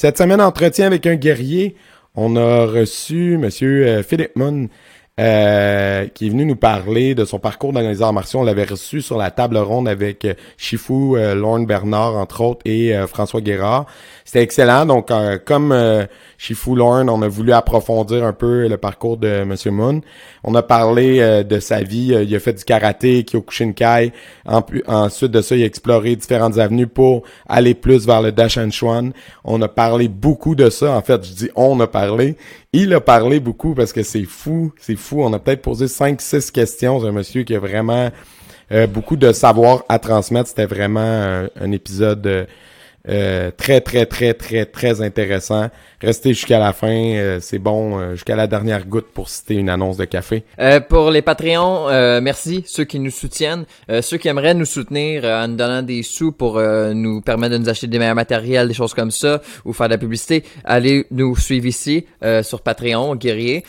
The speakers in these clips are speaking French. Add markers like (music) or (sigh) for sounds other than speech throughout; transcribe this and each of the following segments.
Cette semaine, entretien avec un guerrier. On a reçu M. Euh, Philippe Moon, euh, qui est venu nous parler de son parcours dans les arts martiaux. On l'avait reçu sur la table ronde avec euh, Chifou, euh, Lorne Bernard, entre autres, et François Guérard. C'était excellent. Donc, comme Chifou Lorne, on a voulu approfondir un peu le parcours de M. Moon. On a parlé de sa vie. il a fait du karaté, Kyokushinkai. En, ensuite de ça, il a exploré différentes avenues pour aller plus vers le Dash and Chuan. On a parlé beaucoup de ça. En fait, je dis on a parlé. Il a parlé beaucoup parce que c'est fou, c'est fou. On a peut-être posé 5-6 questions un monsieur qui a vraiment euh, beaucoup de savoir à transmettre. C'était vraiment euh, un épisode euh, euh, très, très, très, très, très intéressant. Restez jusqu'à la fin. Euh, c'est bon, euh, jusqu'à la dernière goutte pour citer une annonce de café. pour les Patreons, merci. Ceux qui nous soutiennent. ceux qui aimeraient nous soutenir en nous donnant des sous pour nous permettre de nous acheter des meilleurs matériels, des choses comme ça, ou faire de la publicité, allez nous suivre ici sur Patreon, Guerrier.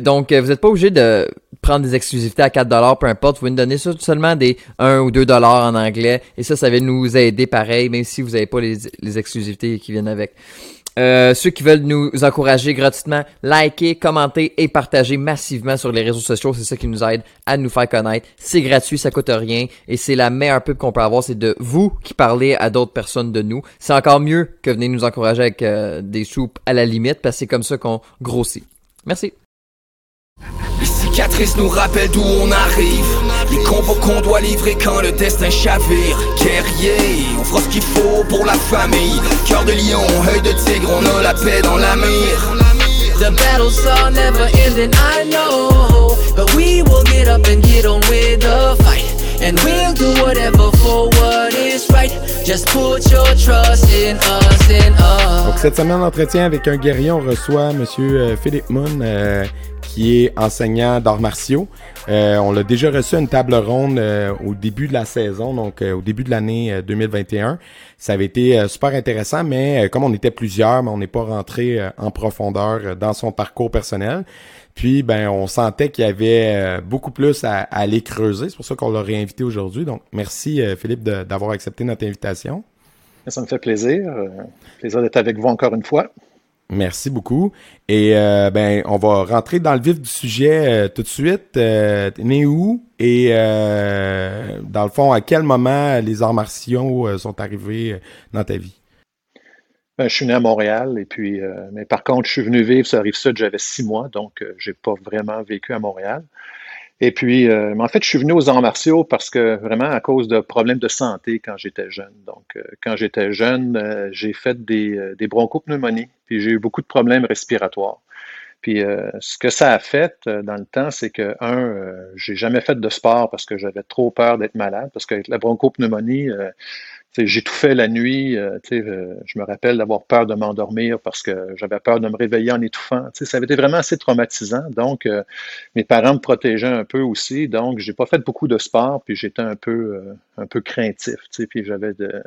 donc, vous n'êtes pas obligé de prendre des exclusivités à 4 dollars, peu importe. Vous nous donner seulement des 1 ou 2 dollars en anglais. Et ça, ça va nous aider pareil, même si vous n'avez pas les, exclusivités qui viennent avec. Euh, ceux qui veulent nous encourager gratuitement, likez, commentez et partagez massivement sur les réseaux sociaux. C'est ça qui nous aide à nous faire connaître. C'est gratuit, ça coûte rien et c'est la meilleure pub qu'on peut avoir. C'est de vous qui parlez à d'autres personnes de nous. C'est encore mieux que venez nous encourager avec euh, des soupes à la limite parce que c'est comme ça qu'on grossit. Merci. Cicatrices nous rappellent d'où on arrive. Les combos qu'on doit livrer quand le destin chavire. Guerrier, on fera ce qu'il faut pour la famille. Cœur de lion, œil de tigre, on a la paix dans la mire. The battles are never ending, I know. But we will get up and get on with the fight And we'll do whatever for what is right Just put your trust in us, us Donc cette semaine d'entretien avec un guerrier, on reçoit Monsieur euh, Philippe Moon euh, qui est enseignant d'arts martiaux. Euh, on l'a déjà reçu à une table ronde euh, au début de la saison, donc euh, au début de l'année 2021. Ça avait été super intéressant, mais comme on était plusieurs, on n'est pas rentré en profondeur dans son parcours personnel. Puis, ben, on sentait qu'il y avait beaucoup plus à, aller creuser. C'est pour ça qu'on l'a réinvité aujourd'hui. Donc, merci Philippe d'avoir accepté notre invitation. Ça me fait plaisir. plaisir d'être avec vous encore une fois. Merci beaucoup. Et euh, ben, on va rentrer dans le vif du sujet euh, tout de suite. Euh, né où et euh, dans le fond, à quel moment les arts martiaux sont arrivés dans ta vie? Ben, je suis né à Montréal et puis, mais par contre, je suis venu vivre sur la rive sud, j'avais six mois, donc j'ai pas vraiment vécu à Montréal. Et puis, euh, en fait, je suis venu aux arts martiaux parce que vraiment à cause de problèmes de santé quand j'étais jeune. Donc, euh, quand j'étais jeune, euh, j'ai fait des, des bronchopneumonies, puis j'ai eu beaucoup de problèmes respiratoires. Puis, ce que ça a fait dans le temps, c'est que, un, j'ai jamais fait de sport parce que j'avais trop peur d'être malade, parce qu'avec la bronchopneumonie, J'étouffais la nuit. Euh, euh, je me rappelle d'avoir peur de m'endormir parce que j'avais peur de me réveiller en étouffant. Ça avait été vraiment assez traumatisant. Donc, euh, mes parents me protégeaient un peu aussi. Donc, j'ai pas fait beaucoup de sport, puis j'étais un peu, un peu craintif. Puis j'avais de.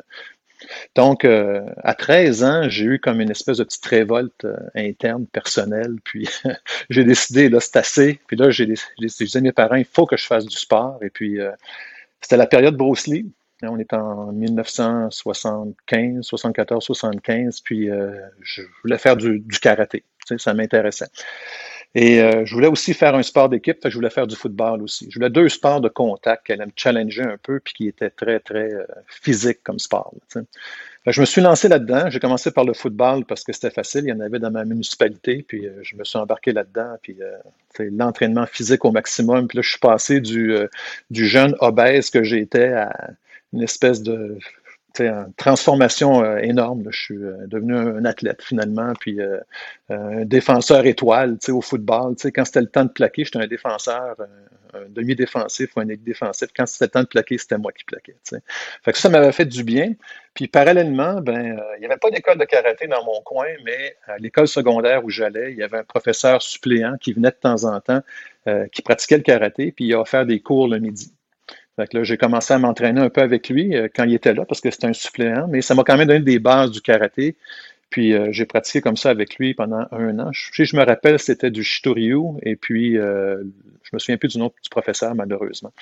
Donc, à 13 ans, j'ai eu comme une espèce de petite révolte interne, personnelle. Puis, (laughs) j'ai décidé, là, c'est assez. Puis là, j'ai dit à mes parents, il faut que je fasse du sport. Et puis, c'était la période Bruce. On est en 1975, 74, 75, puis euh, je voulais faire du, karaté. ça m'intéressait. Et euh, je voulais aussi faire un sport d'équipe, je voulais faire du football aussi. Je voulais deux sports de contact qui allaient me challenger un peu, puis qui étaient très, très euh, physiques comme sport. je me suis lancé là-dedans. J'ai commencé par le football parce que c'était facile. Il y en avait dans ma municipalité, puis je me suis embarqué là-dedans. Puis l'entraînement physique au maximum. Puis là, je suis passé du, du jeune obèse que j'étais à une espèce de transformation euh, énorme. Je suis euh, devenu un, athlète finalement, puis euh, un défenseur étoile au football. Quand c'était le temps de plaquer, j'étais un défenseur, un demi-défensif ou un défensif. Quand c'était le temps de plaquer, c'était moi qui plaquais. Fait que ça m'avait fait du bien. Puis parallèlement, ben, il n'y avait pas d'école de karaté dans mon coin, mais à l'école secondaire où j'allais, il y avait un professeur suppléant qui venait de temps en temps, qui pratiquait le karaté, puis il a offert des cours le midi. J'ai commencé à m'entraîner un peu avec lui euh, quand il était là parce que c'était un suppléant, mais ça m'a quand même donné des bases du karaté. Puis euh, j'ai pratiqué comme ça avec lui pendant un an. Je, je me rappelle, c'était du Shitoryu, et puis euh, je me souviens plus du nom du professeur, malheureusement.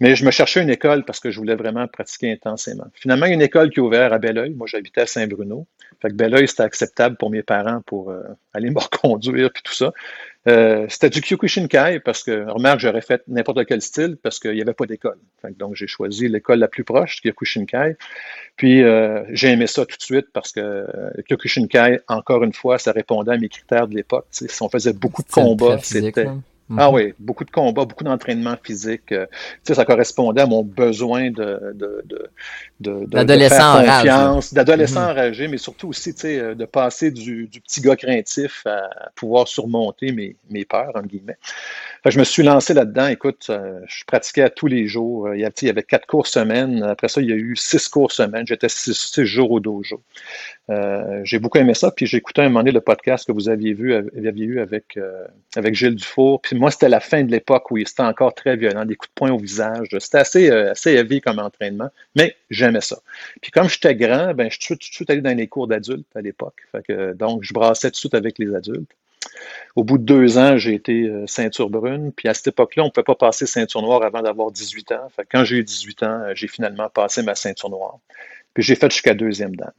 Mais je me cherchais une école parce que je voulais vraiment pratiquer intensément. Finalement, une école qui est ouverte à Belleuil. Moi, j'habitais à Saint-Bruno. Fait que c'était acceptable pour mes parents pour aller (laughs) me reconduire puis tout ça. Euh, c'était du Kyokushinkai parce que, remarque, j'aurais fait n'importe quel style parce qu'il n'y avait pas d'école. Donc, j'ai choisi l'école la plus proche, Kyokushinkai. Puis, euh, j'ai aimé ça tout de suite parce que euh, Kyokushinkai, encore une fois, ça répondait à mes critères de l'époque. On faisait beaucoup de combats. C'était ah mhm. oui, beaucoup de combats, beaucoup d'entraînement physique. Euh, ça correspondait à mon besoin de, de, de, de, confiance, d'adolescent mhm. enragé, mais surtout aussi euh, de passer du, du, petit gars craintif à pouvoir surmonter mes, mes peurs, entre guillemets. Je me suis lancé là-dedans. Écoute, euh, je pratiquais à tous les jours. Il y, avait, il y avait quatre cours semaine. Après ça, il y a eu six cours semaine. J'étais six, jours au dojo. Euh, j'ai beaucoup aimé ça, puis j'ai écouté un moment donné le podcast que vous aviez vu, aviez eu avec, euh, avec Gilles Dufour. Puis moi, c'était la fin de l'époque où c'était encore très violent, des coups de poing au visage. C'était assez, euh, assez heavy comme entraînement, mais j'aimais ça. Puis comme j'étais grand, ben, je suis tout de suite allé dans les cours d'adultes à l'époque. donc, je brassais tout de suite avec les adultes. Au bout de deux ans, j'ai été ceinture brune. Puis à cette époque-là, on ne pouvait pas passer ceinture noire avant d'avoir 18 ans. Quand j'ai eu 18 ans, j'ai finalement passé ma ceinture noire. Puis j'ai fait jusqu'à deuxième dan.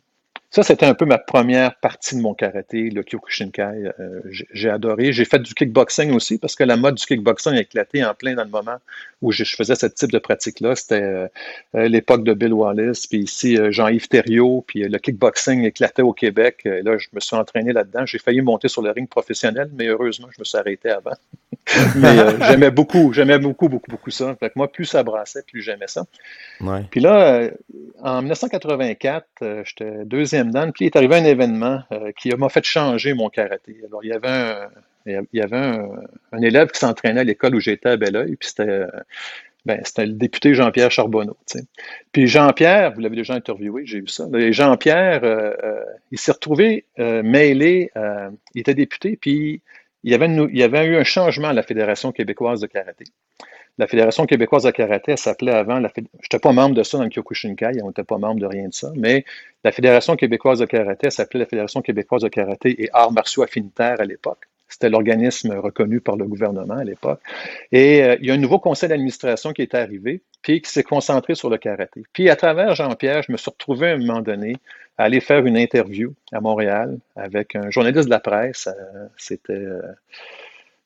Ça, c'était un peu ma première partie de mon karaté, le Kyokushinkai. Euh, j'ai adoré. J'ai fait du kickboxing aussi parce que la mode du kickboxing a éclaté en plein dans le moment où je, faisais ce type de pratique-là. C'était euh, euh, l'époque de Bill Wallace, puis ici Jean-Yves Thériault, puis le kickboxing éclatait au Québec. là, je me suis entraîné là-dedans. J'ai failli monter sur le ring professionnel, mais heureusement, je me suis arrêté avant. (laughs) mais j'aimais beaucoup, j'aimais beaucoup, beaucoup, beaucoup ça. Fait que moi, plus ça brassait, plus j'aimais ça. Puis là, en 1984, j'étais deuxième puis il est arrivé un événement euh, qui m'a fait changer mon karaté. Alors, il y avait un, il y avait un, élève qui s'entraînait à l'école où j'étais à Belleuil, puis c'était ben, c'était le député Jean-Pierre Charbonneau. Puis Jean-Pierre, vous l'avez déjà interviewé, j'ai vu ça. Jean-Pierre, euh, euh, il s'est retrouvé mêlé, il était député, puis il y, avait il y avait eu un changement à la Fédération québécoise de karaté la Fédération québécoise de karaté, s'appelait avant, je n'étais pas membre de ça dans le Kyokushinkai, on n'était pas membre de rien de ça, mais la Fédération québécoise de karaté, s'appelait la Fédération québécoise de karaté et arts martiaux affinitaires à l'époque. C'était l'organisme reconnu par le gouvernement à l'époque. Et euh, il y a un nouveau conseil d'administration qui est arrivé, puis qui s'est concentré sur le karaté. Puis à travers Jean-Pierre, je me suis retrouvé à un moment donné à aller faire une interview à Montréal avec un journaliste de la presse. Euh, c'était euh,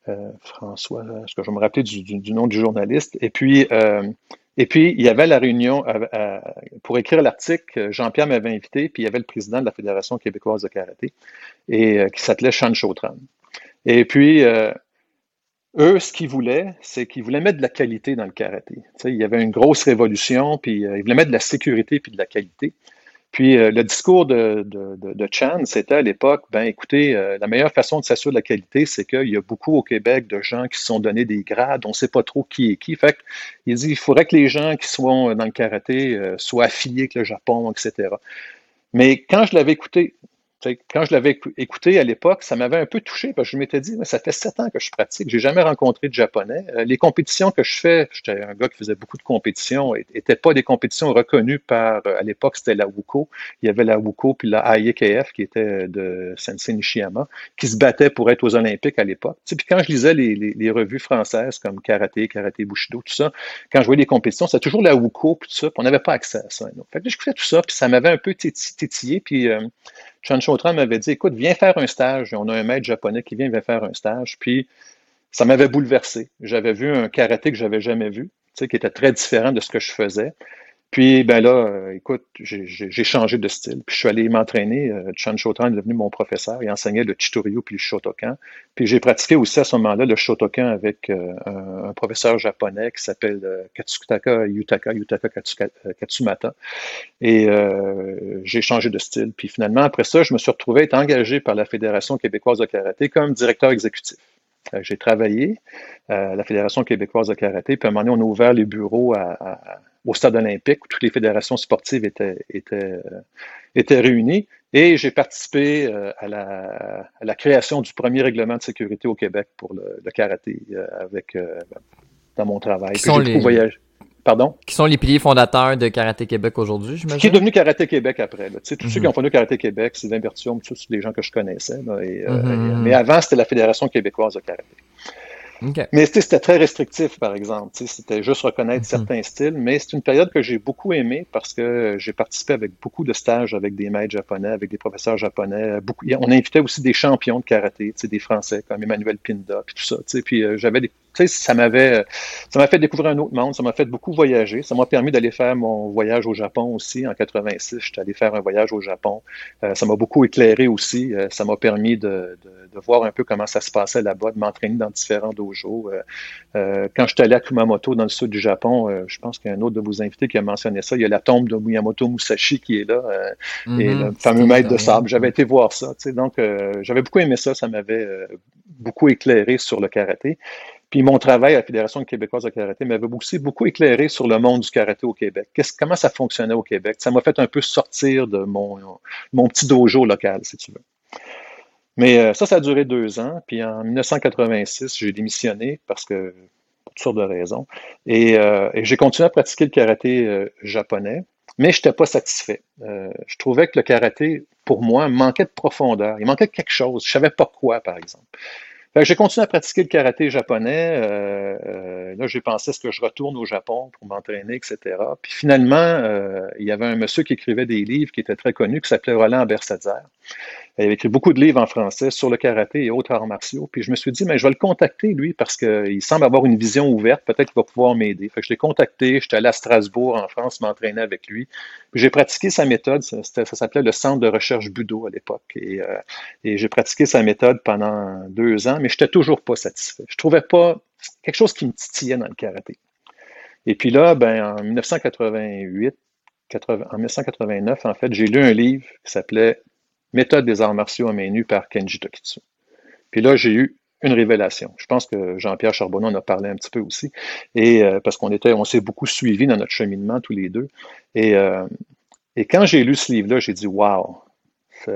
euh, François, est-ce que je me rappeler du, nom du journaliste? Et puis, euh, et puis, il y avait la réunion euh, pour écrire l'article. Jean-Pierre m'avait invité, puis il y avait le président de la Fédération québécoise de karaté, qui s'appelait Sean Chautran. Et puis, eux, ce qu'ils voulaient, c'est qu'ils voulaient mettre de la qualité dans le karaté. il y avait une grosse révolution, puis ils voulaient mettre de la sécurité puis de la qualité. Puis euh, le discours de, Chan, c'était à l'époque, ben écoutez, euh, la meilleure façon de s'assurer de la qualité, c'est qu'il y a beaucoup au Québec de gens qui se sont donnés des grades, on ne sait pas trop qui est qui. Fait il dit, il faudrait que les gens qui sont dans le karaté euh, soient affiliés avec le Japon, etc. Mais quand je l'avais écouté, quand je l'avais écouté à l'époque, ça m'avait un peu touché parce que je m'étais dit, ça fait sept ans que je pratique, j'ai jamais rencontré de japonais. Euh, les compétitions que je fais, j'étais un gars qui faisait beaucoup de compétitions, n'étaient pas des compétitions reconnues par, euh, à l'époque, c'était la WUKO. Il y avait la WUKO puis la IEKF qui était de Sensei Nishiyama, qui se battait pour être aux Olympiques à l'époque. Puis quand je lisais les, revues françaises comme Karaté, Karaté Bushido, tout ça, quand je voyais les compétitions, c'était toujours la WUKO puis tout ça, on n'avait pas accès à ça. Fait que je tout ça, puis ça m'avait un peu tétillé, puis euh, Chan Chautran m'avait dit Écoute, viens faire un stage. On a un maître japonais qui vient, vient faire un stage. Puis ça m'avait bouleversé. J'avais vu un karaté que j'avais jamais vu, qui était très différent de ce que je faisais. Puis, ben là, euh, écoute, j'ai changé de style. Puis, je suis allé m'entraîner. Euh, Chan Shotan est devenu mon professeur. Il enseignait le Chitoryu puis le Shotokan. Puis, j'ai pratiqué aussi à ce moment-là le Shotokan avec euh, un, professeur japonais qui s'appelle Katsutaka Yutaka, Yutaka Katsumata. Et j'ai changé de style. Puis, finalement, après ça, je me suis retrouvé être engagé par la Fédération québécoise de karaté comme directeur exécutif. J'ai travaillé à la Fédération québécoise de karaté, puis à un moment donné, on a ouvert les bureaux à au stade olympique où toutes les fédérations sportives étaient, étaient, euh, étaient réunies. Et j'ai participé euh, à la, à la, création du premier règlement de sécurité au Québec pour le, karaté euh, avec dans mon travail. Qui sont les... Pardon? Qui sont les piliers fondateurs de Karaté Québec aujourd'hui, j'imagine? Qui est devenu Karaté Québec après. Là. Tu sais, tous ceux Mhm. qui ont fondé Karaté Québec, c'est Bertium, tous des gens que je connaissais. là, et, Mhm. et- mais avant, c'était la Fédération québécoise de karaté. OK. Mais tu sais, c'était très restrictif, par exemple. Tu sais, C'était juste reconnaître Mhm. certains styles. Mais c'est une période que j'ai beaucoup aimée parce que j'ai participé avec beaucoup de stages avec des maîtres japonais, avec des professeurs japonais. Beaucoup, on invitait aussi des champions de karaté, tu sais, des Français comme Emmanuel Pinda, puis tout ça. tu sais. Puis euh, j'avais des sais, ça m'avait, ça m'a fait découvrir un autre monde, ça m'a fait beaucoup voyager, ça m'a permis d'aller faire mon voyage au Japon aussi. En 86, j'étais allé faire un voyage au Japon. Euh, ça m'a beaucoup éclairé aussi. Euh, ça m'a permis de, de, de, voir un peu comment ça se passait là-bas, de m'entraîner dans différents dojos. Euh, euh, quand j'étais allé à Kumamoto, dans le sud du Japon, euh, je pense qu'il y a un autre de vos invités qui a mentionné ça. Il y a la tombe de Miyamoto Musashi qui est là, et le fameux maître de sable. J'avais été voir ça. Tu sais, donc, euh, j'avais beaucoup aimé ça. Ça m'avait euh, beaucoup éclairé sur le karaté. Puis mon travail à la Fédération québécoise de karaté m'avait aussi beaucoup éclairé sur le monde du karaté au Québec. comment ça fonctionnait au Québec? Ça m'a fait un peu sortir de mon, mon petit dojo local, si tu veux. Mais euh, ça, ça a duré deux ans. Puis en 1986, j'ai démissionné parce que, pour toutes sortes de raisons. Et, euh, et j'ai continué à pratiquer le karaté euh, japonais, mais je n'étais pas satisfait. Euh, je trouvais que le karaté, pour moi, manquait de profondeur. Il manquait quelque chose. Je ne savais pas quoi, par exemple. J'ai continué à pratiquer le karaté japonais. Euh, euh, là, j'ai pensé est-ce que je retourne au Japon pour m'entraîner, etc. Puis finalement, euh, il y avait un monsieur qui écrivait des livres qui était très connu, qui s'appelait Roland Bersadzer. Il avait écrit beaucoup de livres en français sur le karaté et autres arts martiaux. Puis je me suis dit, mais je vais le contacter, lui, parce qu'il semble avoir une vision ouverte. Peut-être qu'il va pouvoir m'aider. Je l'ai contacté. J'étais allé à Strasbourg, en France, m'entraîner avec lui. Puis j'ai pratiqué sa méthode. Ça, s'appelait le Centre de recherche Budo à l'époque. Et, euh, j'ai pratiqué sa méthode pendant deux ans, mais je n'étais toujours pas satisfait. Je trouvais pas quelque chose qui me titillait dans le karaté. Et puis là, ben, en 1988, 80, en 1989, en fait, j'ai lu un livre qui s'appelait Méthode des arts martiaux à main nue par Kenji Tokitsu. Puis là, j'ai eu une révélation. Je pense que Jean-Pierre Charbonneau en a parlé un petit peu aussi, et euh, parce qu'on était, on s'est beaucoup suivis dans notre cheminement tous les deux. Et, euh, et quand j'ai lu ce livre-là, j'ai dit waouh,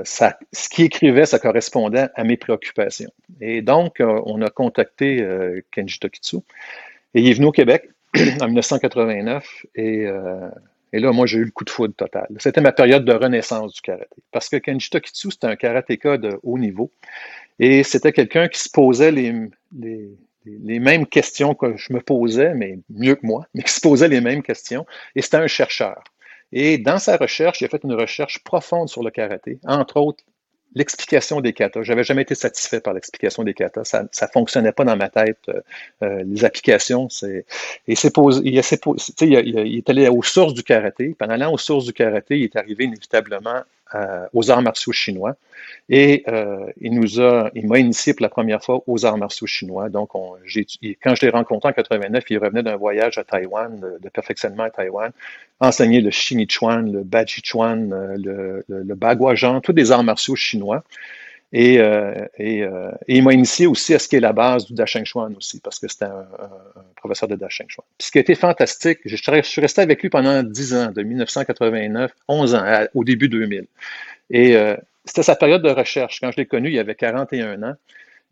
ça, ce qu'il écrivait, ça correspondait à mes préoccupations. Et donc, euh, on a contacté euh, Kenji Tokitsu, et il est venu au Québec (clears throat) en 1989, et euh, et là, moi, j'ai eu le coup de foudre total. C'était ma période de renaissance du karaté. Parce que Kenji Tokitsu, c'était un karatéka de haut niveau. Et c'était quelqu'un qui se posait les, les, les, mêmes questions que je me posais, mais mieux que moi, (laughs) mais qui se posait les mêmes questions. Et c'était un chercheur. Et dans sa recherche, il a fait une recherche profonde sur le karaté, entre autres l'explication des katas. J'avais jamais été satisfait par l'explication des katas. Ça, ça fonctionnait pas dans ma tête. Euh, les applications, c'est et c'est posé. Il, a, il, est allé aux sources du karaté. En allant aux sources du karaté, il est arrivé inévitablement euh, aux arts martiaux chinois. Et euh, il nous a, il m'a initié pour la première fois aux arts martiaux chinois. Donc, on, quand je l'ai rencontré en 89, il revenait d'un voyage à Taïwan, de, perfectionnement à Taïwan, enseigner le Xinichuan, le Bajichuan, le, le, le Baguajan, tous des arts martiaux chinois. Et, euh, et, euh, il m'a initié aussi à ce qui est la base du Dacheng Chuan aussi, parce que c'était un, un, un, professeur de Dacheng Chuan. Puis ce qui a été fantastique, je, suis resté avec lui pendant 10 ans, de 1989, 11 ans, au début 2000. Et euh, c'était sa période de recherche. Quand je l'ai connu, il avait 41 ans.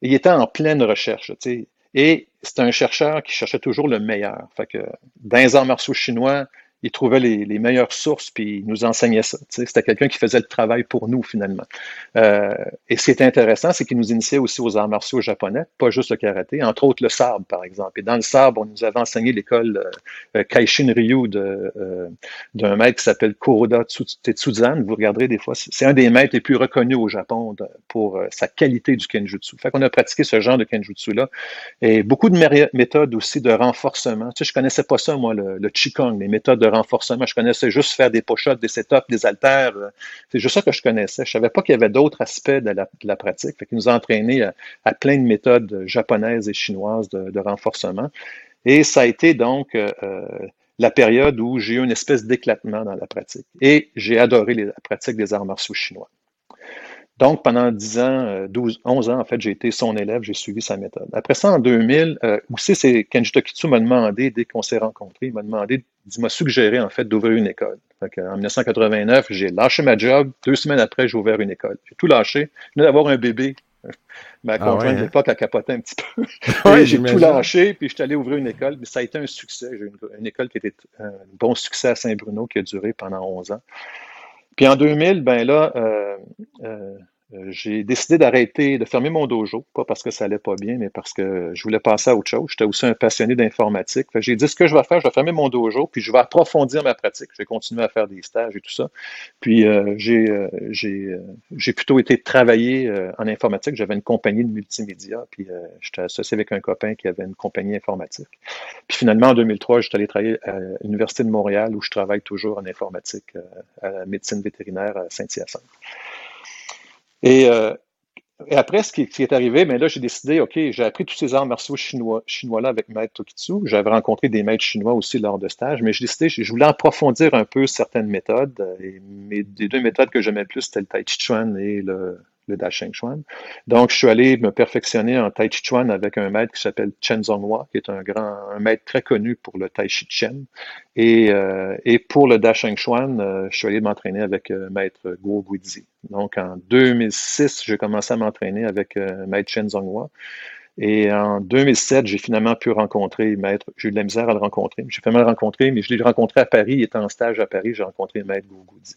Il était en pleine recherche. Tu sais. Et c'était un chercheur qui cherchait toujours le meilleur. Fait que dans les chinois, il trouvait les, meilleures sources, puis il nous enseignait ça. C'était quelqu'un qui faisait le travail pour nous, finalement. Euh, et ce qui est intéressant, c'est qu'il nous initiait aussi aux arts martiaux japonais, pas juste le karaté, entre autres le sabre, par exemple. Et dans le sabre, on nous avait enseigné l'école euh, Kaishin Ryu d'un euh, maître qui s'appelle Kuroda Tetsuzan. Vous regarderez des fois, c'est un des maîtres les plus reconnus au Japon pour euh, sa qualité du kenjutsu. Fait qu'on a pratiqué ce genre de kenjutsu-là. Et beaucoup de méthodes aussi de renforcement. Tu je connaissais pas ça, moi, le, le Qigong, les méthodes de renforcement. Je connaissais juste faire des push-ups, des set-ups, des haltères. C'est juste ça que je connaissais. Je savais pas qu'il y avait d'autres aspects de la, pratique. Fait qu'il nous a entraînés à, plein de méthodes japonaises et chinoises de, renforcement. Et ça a été donc euh, la période où j'ai eu une espèce d'éclatement dans la pratique. Et j'ai adoré la pratique des arts martiaux chinois. Donc, pendant 10 ans, 12, 11 ans, en fait, j'ai été son élève, j'ai suivi sa méthode. Après ça, en 2000, euh, aussi, c'est Kenji Tokitsu m'a demandé, dès qu'on s'est rencontrés, il m'a demandé, il m'a suggéré, en fait, d'ouvrir une école. en 1989, j'ai lâché ma job. Deux semaines après, j'ai ouvert une école. J'ai tout lâché. Je venais d'avoir un bébé. (laughs) Ma Ah conjointe ouais, de hein? l'époque a capoté un petit peu. (laughs) Ouais, j'ai tout lâché, puis je suis allé ouvrir une école. Mais ça a été un succès. J'ai eu une, une école qui était un bon succès à Saint-Bruno, qui a duré pendant 11 ans. Puis en 2000, ben là, euh, euh, euh, j'ai décidé d'arrêter, de fermer mon dojo, pas parce que ça allait pas bien, mais parce que je voulais passer à autre chose. J'étais aussi un passionné d'informatique. J'ai dit ce que je vais faire, je vais fermer mon dojo, puis je vais approfondir ma pratique. Je vais continuer à faire des stages et tout ça. Puis euh, j'ai euh, euh, plutôt été travailler euh, en informatique. J'avais une compagnie de multimédia, puis euh, j'étais associé avec un copain qui avait une compagnie informatique. Puis finalement, en 2003, je suis allé travailler à l'Université de Montréal, où je travaille toujours en informatique, euh, à la médecine vétérinaire à Saint-Hyacinthe. Et, euh, après, ce qui, est arrivé, mais là, j'ai décidé, OK, j'ai appris tous ces arts martiaux chinois, chinois-là avec Maître Tokitsu. J'avais rencontré des maîtres chinois aussi lors de stage, mais j'ai décidé, je je voulais approfondir un peu certaines méthodes. euh, Et mes, les deux méthodes que j'aimais le plus, c'était le Tai Chi Chuan et le, le Da Sheng Chuan. Donc, je suis allé me perfectionner en Tai Chi Chuan avec un maître qui s'appelle Chen Zonghua, qui est un grand, maître très connu pour le Tai Chi Chen. Et, euh, pour le Da Sheng Chuan, euh, je suis allé m'entraîner avec euh, maître Guo Guizi. Donc, en 2006, j'ai commencé à m'entraîner avec maître Chen Zonghua. Et en 2007, j'ai finalement pu rencontrer Maître. J'ai eu de la misère à le rencontrer. J'ai finalement le rencontré, mais je l'ai rencontré à Paris. Il était en stage à Paris. J'ai rencontré Maître Gougoudi.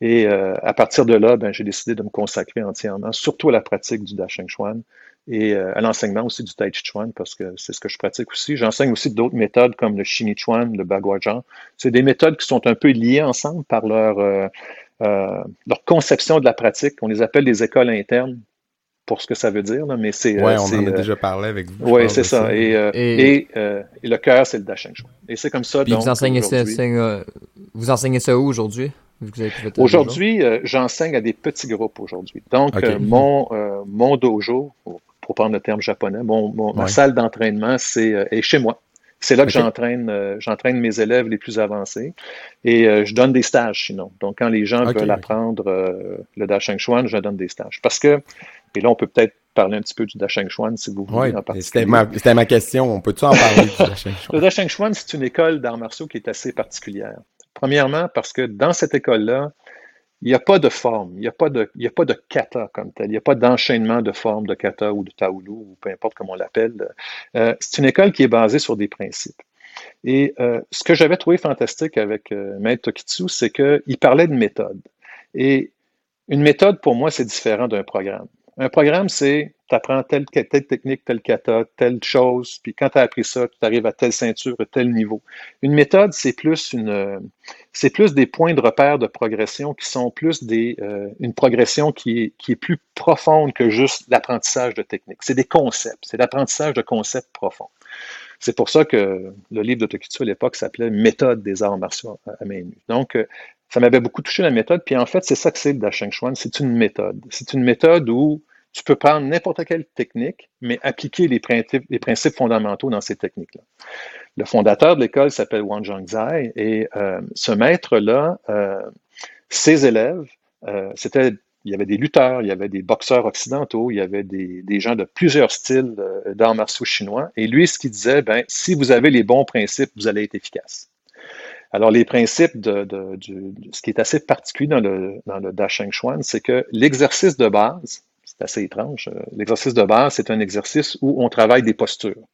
Et euh, à partir de là, ben, j'ai décidé de me consacrer entièrement, surtout à la pratique du Dasheng Chuan et euh, à l'enseignement aussi du Tai Chi Chuan, parce que c'est ce que je pratique aussi. J'enseigne aussi d'autres méthodes comme le Shini Chuan, le Bagua C'est des méthodes qui sont un peu liées ensemble par leur, euh, euh, leur conception de la pratique. On les appelle des écoles internes pour ce que ça veut dire, là, mais c'est. Ouais, euh, on en a euh, déjà parlé avec vous. oui, c'est ça. Et, euh, Et- et, euh, et le cœur, c'est le Dasheng Chuan. Et c'est comme ça. Puis donc, vous enseignez ça, euh, vous enseignez ça où aujourd'hui? Aujourd'hui, euh, j'enseigne à des petits groupes aujourd'hui. Donc, euh, mon, euh, mon dojo, pour prendre le terme japonais, mon, mon- ma salle d'entraînement, c'est euh, est chez moi. C'est là que j'entraîne euh, j'entraîne mes élèves les plus avancés et euh, je donne des stages sinon. Donc, quand les gens veulent apprendre euh, le Dasheng Chuan, je donne des stages. Parce que, et là, on peut peut-être parler un petit peu du Dasheng Chuan si vous voulez Ouais, c'était ma, ma question. On peut-tu en parler du Dasheng Chuan? Le Dasheng Chuan, c'est une école d'arts martiaux qui est assez particulière. Premièrement, parce que dans cette école-là, il n'y a pas de forme, il n'y a, pas de- a pas de kata comme tel, il n'y a pas d'enchaînement de formes de kata ou de taolu, ou peu importe comment on l'appelle. Euh, c'est une école qui est basée sur des principes. Et euh, ce que j'avais trouvé fantastique avec euh, Maître Tokitsu, c'est qu'il parlait de méthode. Et une méthode, pour moi, c'est différent d'un programme. Un programme, c'est tu apprends telle, technique, telle kata, telle chose, puis quand tu as appris ça, tu arrives à telle ceinture, à tel niveau. Une méthode, c'est plus une c'est plus des points de repère de progression qui sont plus des euh, une progression qui est, qui est plus profonde que juste l'apprentissage de technique. C'est des concepts, c'est l'apprentissage de concepts profonds. C'est pour ça que le livre de à l'époque s'appelait Méthode des arts martiaux à main nue. Donc, euh, ça m'avait beaucoup touché la méthode. Puis en fait, c'est ça que c'est le Dasheng Chuan. C'est une méthode. C'est une méthode où tu peux prendre n'importe quelle technique, mais appliquer les principes, fondamentaux dans ces techniques-là. Le fondateur de l'école s'appelle Wang Zhangzai et euh, ce maître-là, euh, ses élèves, c'était il y avait des lutteurs, il y avait des boxeurs occidentaux, il y avait des, gens de plusieurs styles euh, d'arts martiaux chinois. Et lui, ce qu'il disait, ben, si vous avez les bons principes, vous allez être efficace. Alors, les principes de ce qui est assez particulier dans le, dans le Dasheng Chuan, c'est que l'exercice de base, c'est assez étrange, euh, l'exercice de base, c'est un exercice où on travaille des postures.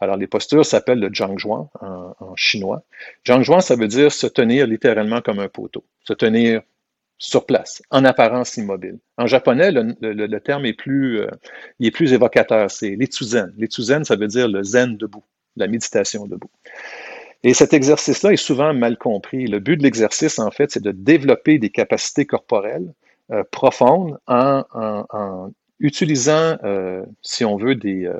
Alors, les postures s'appellent le Zhangzhuan en, en chinois. Zhangzhuan, ça veut dire se tenir littéralement comme un poteau, se tenir sur place, en apparence immobile. En japonais, le, terme est plus, euh, il est plus évocateur, c'est l'itsuzen. L'itsuzen, ça veut dire le zen debout, la méditation debout. Et cet exercice-là est souvent mal compris. Le but de l'exercice, en fait, c'est de développer des capacités corporelles euh, profondes en utilisant, euh, si on veut, des,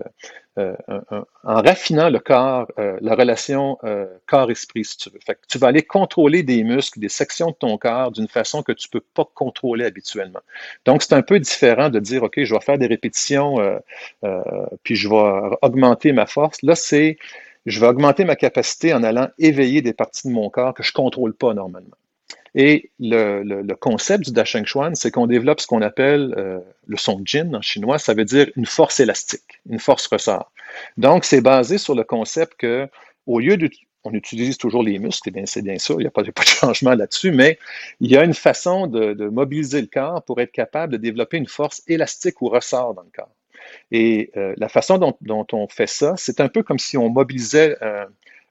euh, un, en raffinant le corps, euh, la relation euh, corps-esprit, si tu veux. Tu vas aller contrôler des muscles, des sections de ton corps d'une façon que tu peux pas contrôler habituellement. Donc, c'est un peu différent de dire, OK, je vais faire des répétitions, euh, puis je vais augmenter ma force. Là, c'est, je vais augmenter ma capacité en allant éveiller des parties de mon corps que je contrôle pas normalement. Et le, concept du Dasheng Chuan, c'est qu'on développe ce qu'on appelle euh, le son Jin en chinois, ça veut dire une force élastique, une force ressort. Donc, c'est basé sur le concept que, au lieu de, on utilise toujours les muscles, bien, c'est bien sûr, il n'y a pas, de changement là-dessus, mais il y a une façon de, mobiliser le corps pour être capable de développer une force élastique ou ressort dans le corps. Et la façon dont, on fait ça, c'est un peu comme si on mobilisait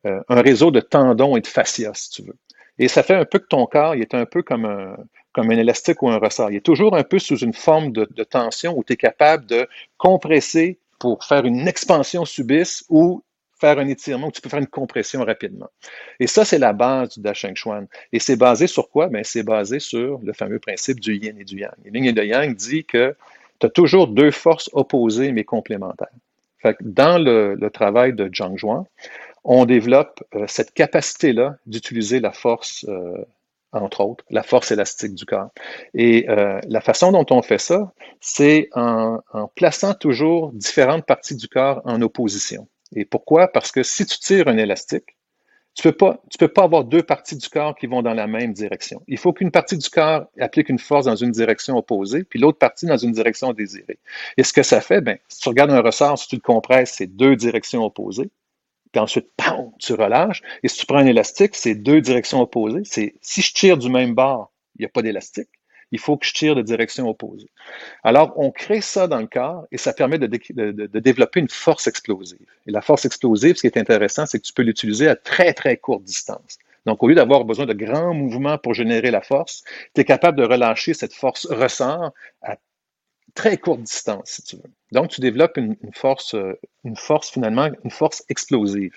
un réseau de tendons et de fascia, si tu veux. Et ça fait un peu que ton corps il est un peu comme un, comme un élastique ou un ressort. Il est toujours un peu sous une forme de, tension où tu es capable de compresser pour faire une expansion subisse ou faire un étirement, où tu peux faire une compression rapidement. Et ça, c'est la base du Dasheng Chuan. Et c'est basé sur quoi? Ben, c'est basé sur le fameux principe du yin et du yang. Le yin et le yang dit que tu as toujours deux forces opposées mais complémentaires. Fait dans le, le travail de Zhang Zhuang, on développe euh, cette capacité-là d'utiliser la force, euh, entre autres, la force élastique du corps. Et euh, la façon dont on fait ça, c'est en, en, plaçant toujours différentes parties du corps en opposition. Et pourquoi? Parce que si tu tires un élastique, tu peux pas, tu peux pas avoir deux parties du corps qui vont dans la même direction. Il faut qu'une partie du corps applique une force dans une direction opposée, puis l'autre partie dans une direction désirée. Et ce que ça fait, ben, si tu regardes un ressort, si tu le compresses, c'est deux directions opposées puis ensuite, pam, tu relâches. Et si tu prends un élastique, c'est deux directions opposées. C'est si je tire du même bord, il n'y a pas d'élastique. Il faut que je tire de direction opposée. Alors, on crée ça dans le corps et ça permet de, de, de, développer une force explosive. Et la force explosive, ce qui est intéressant, c'est que tu peux l'utiliser à très, très courte distance. Donc, au lieu d'avoir besoin de grands mouvements pour générer la force, tu es capable de relâcher cette force ressort à très courte distance, si tu veux. Donc, tu développes une, force, euh, une force finalement, une force explosive.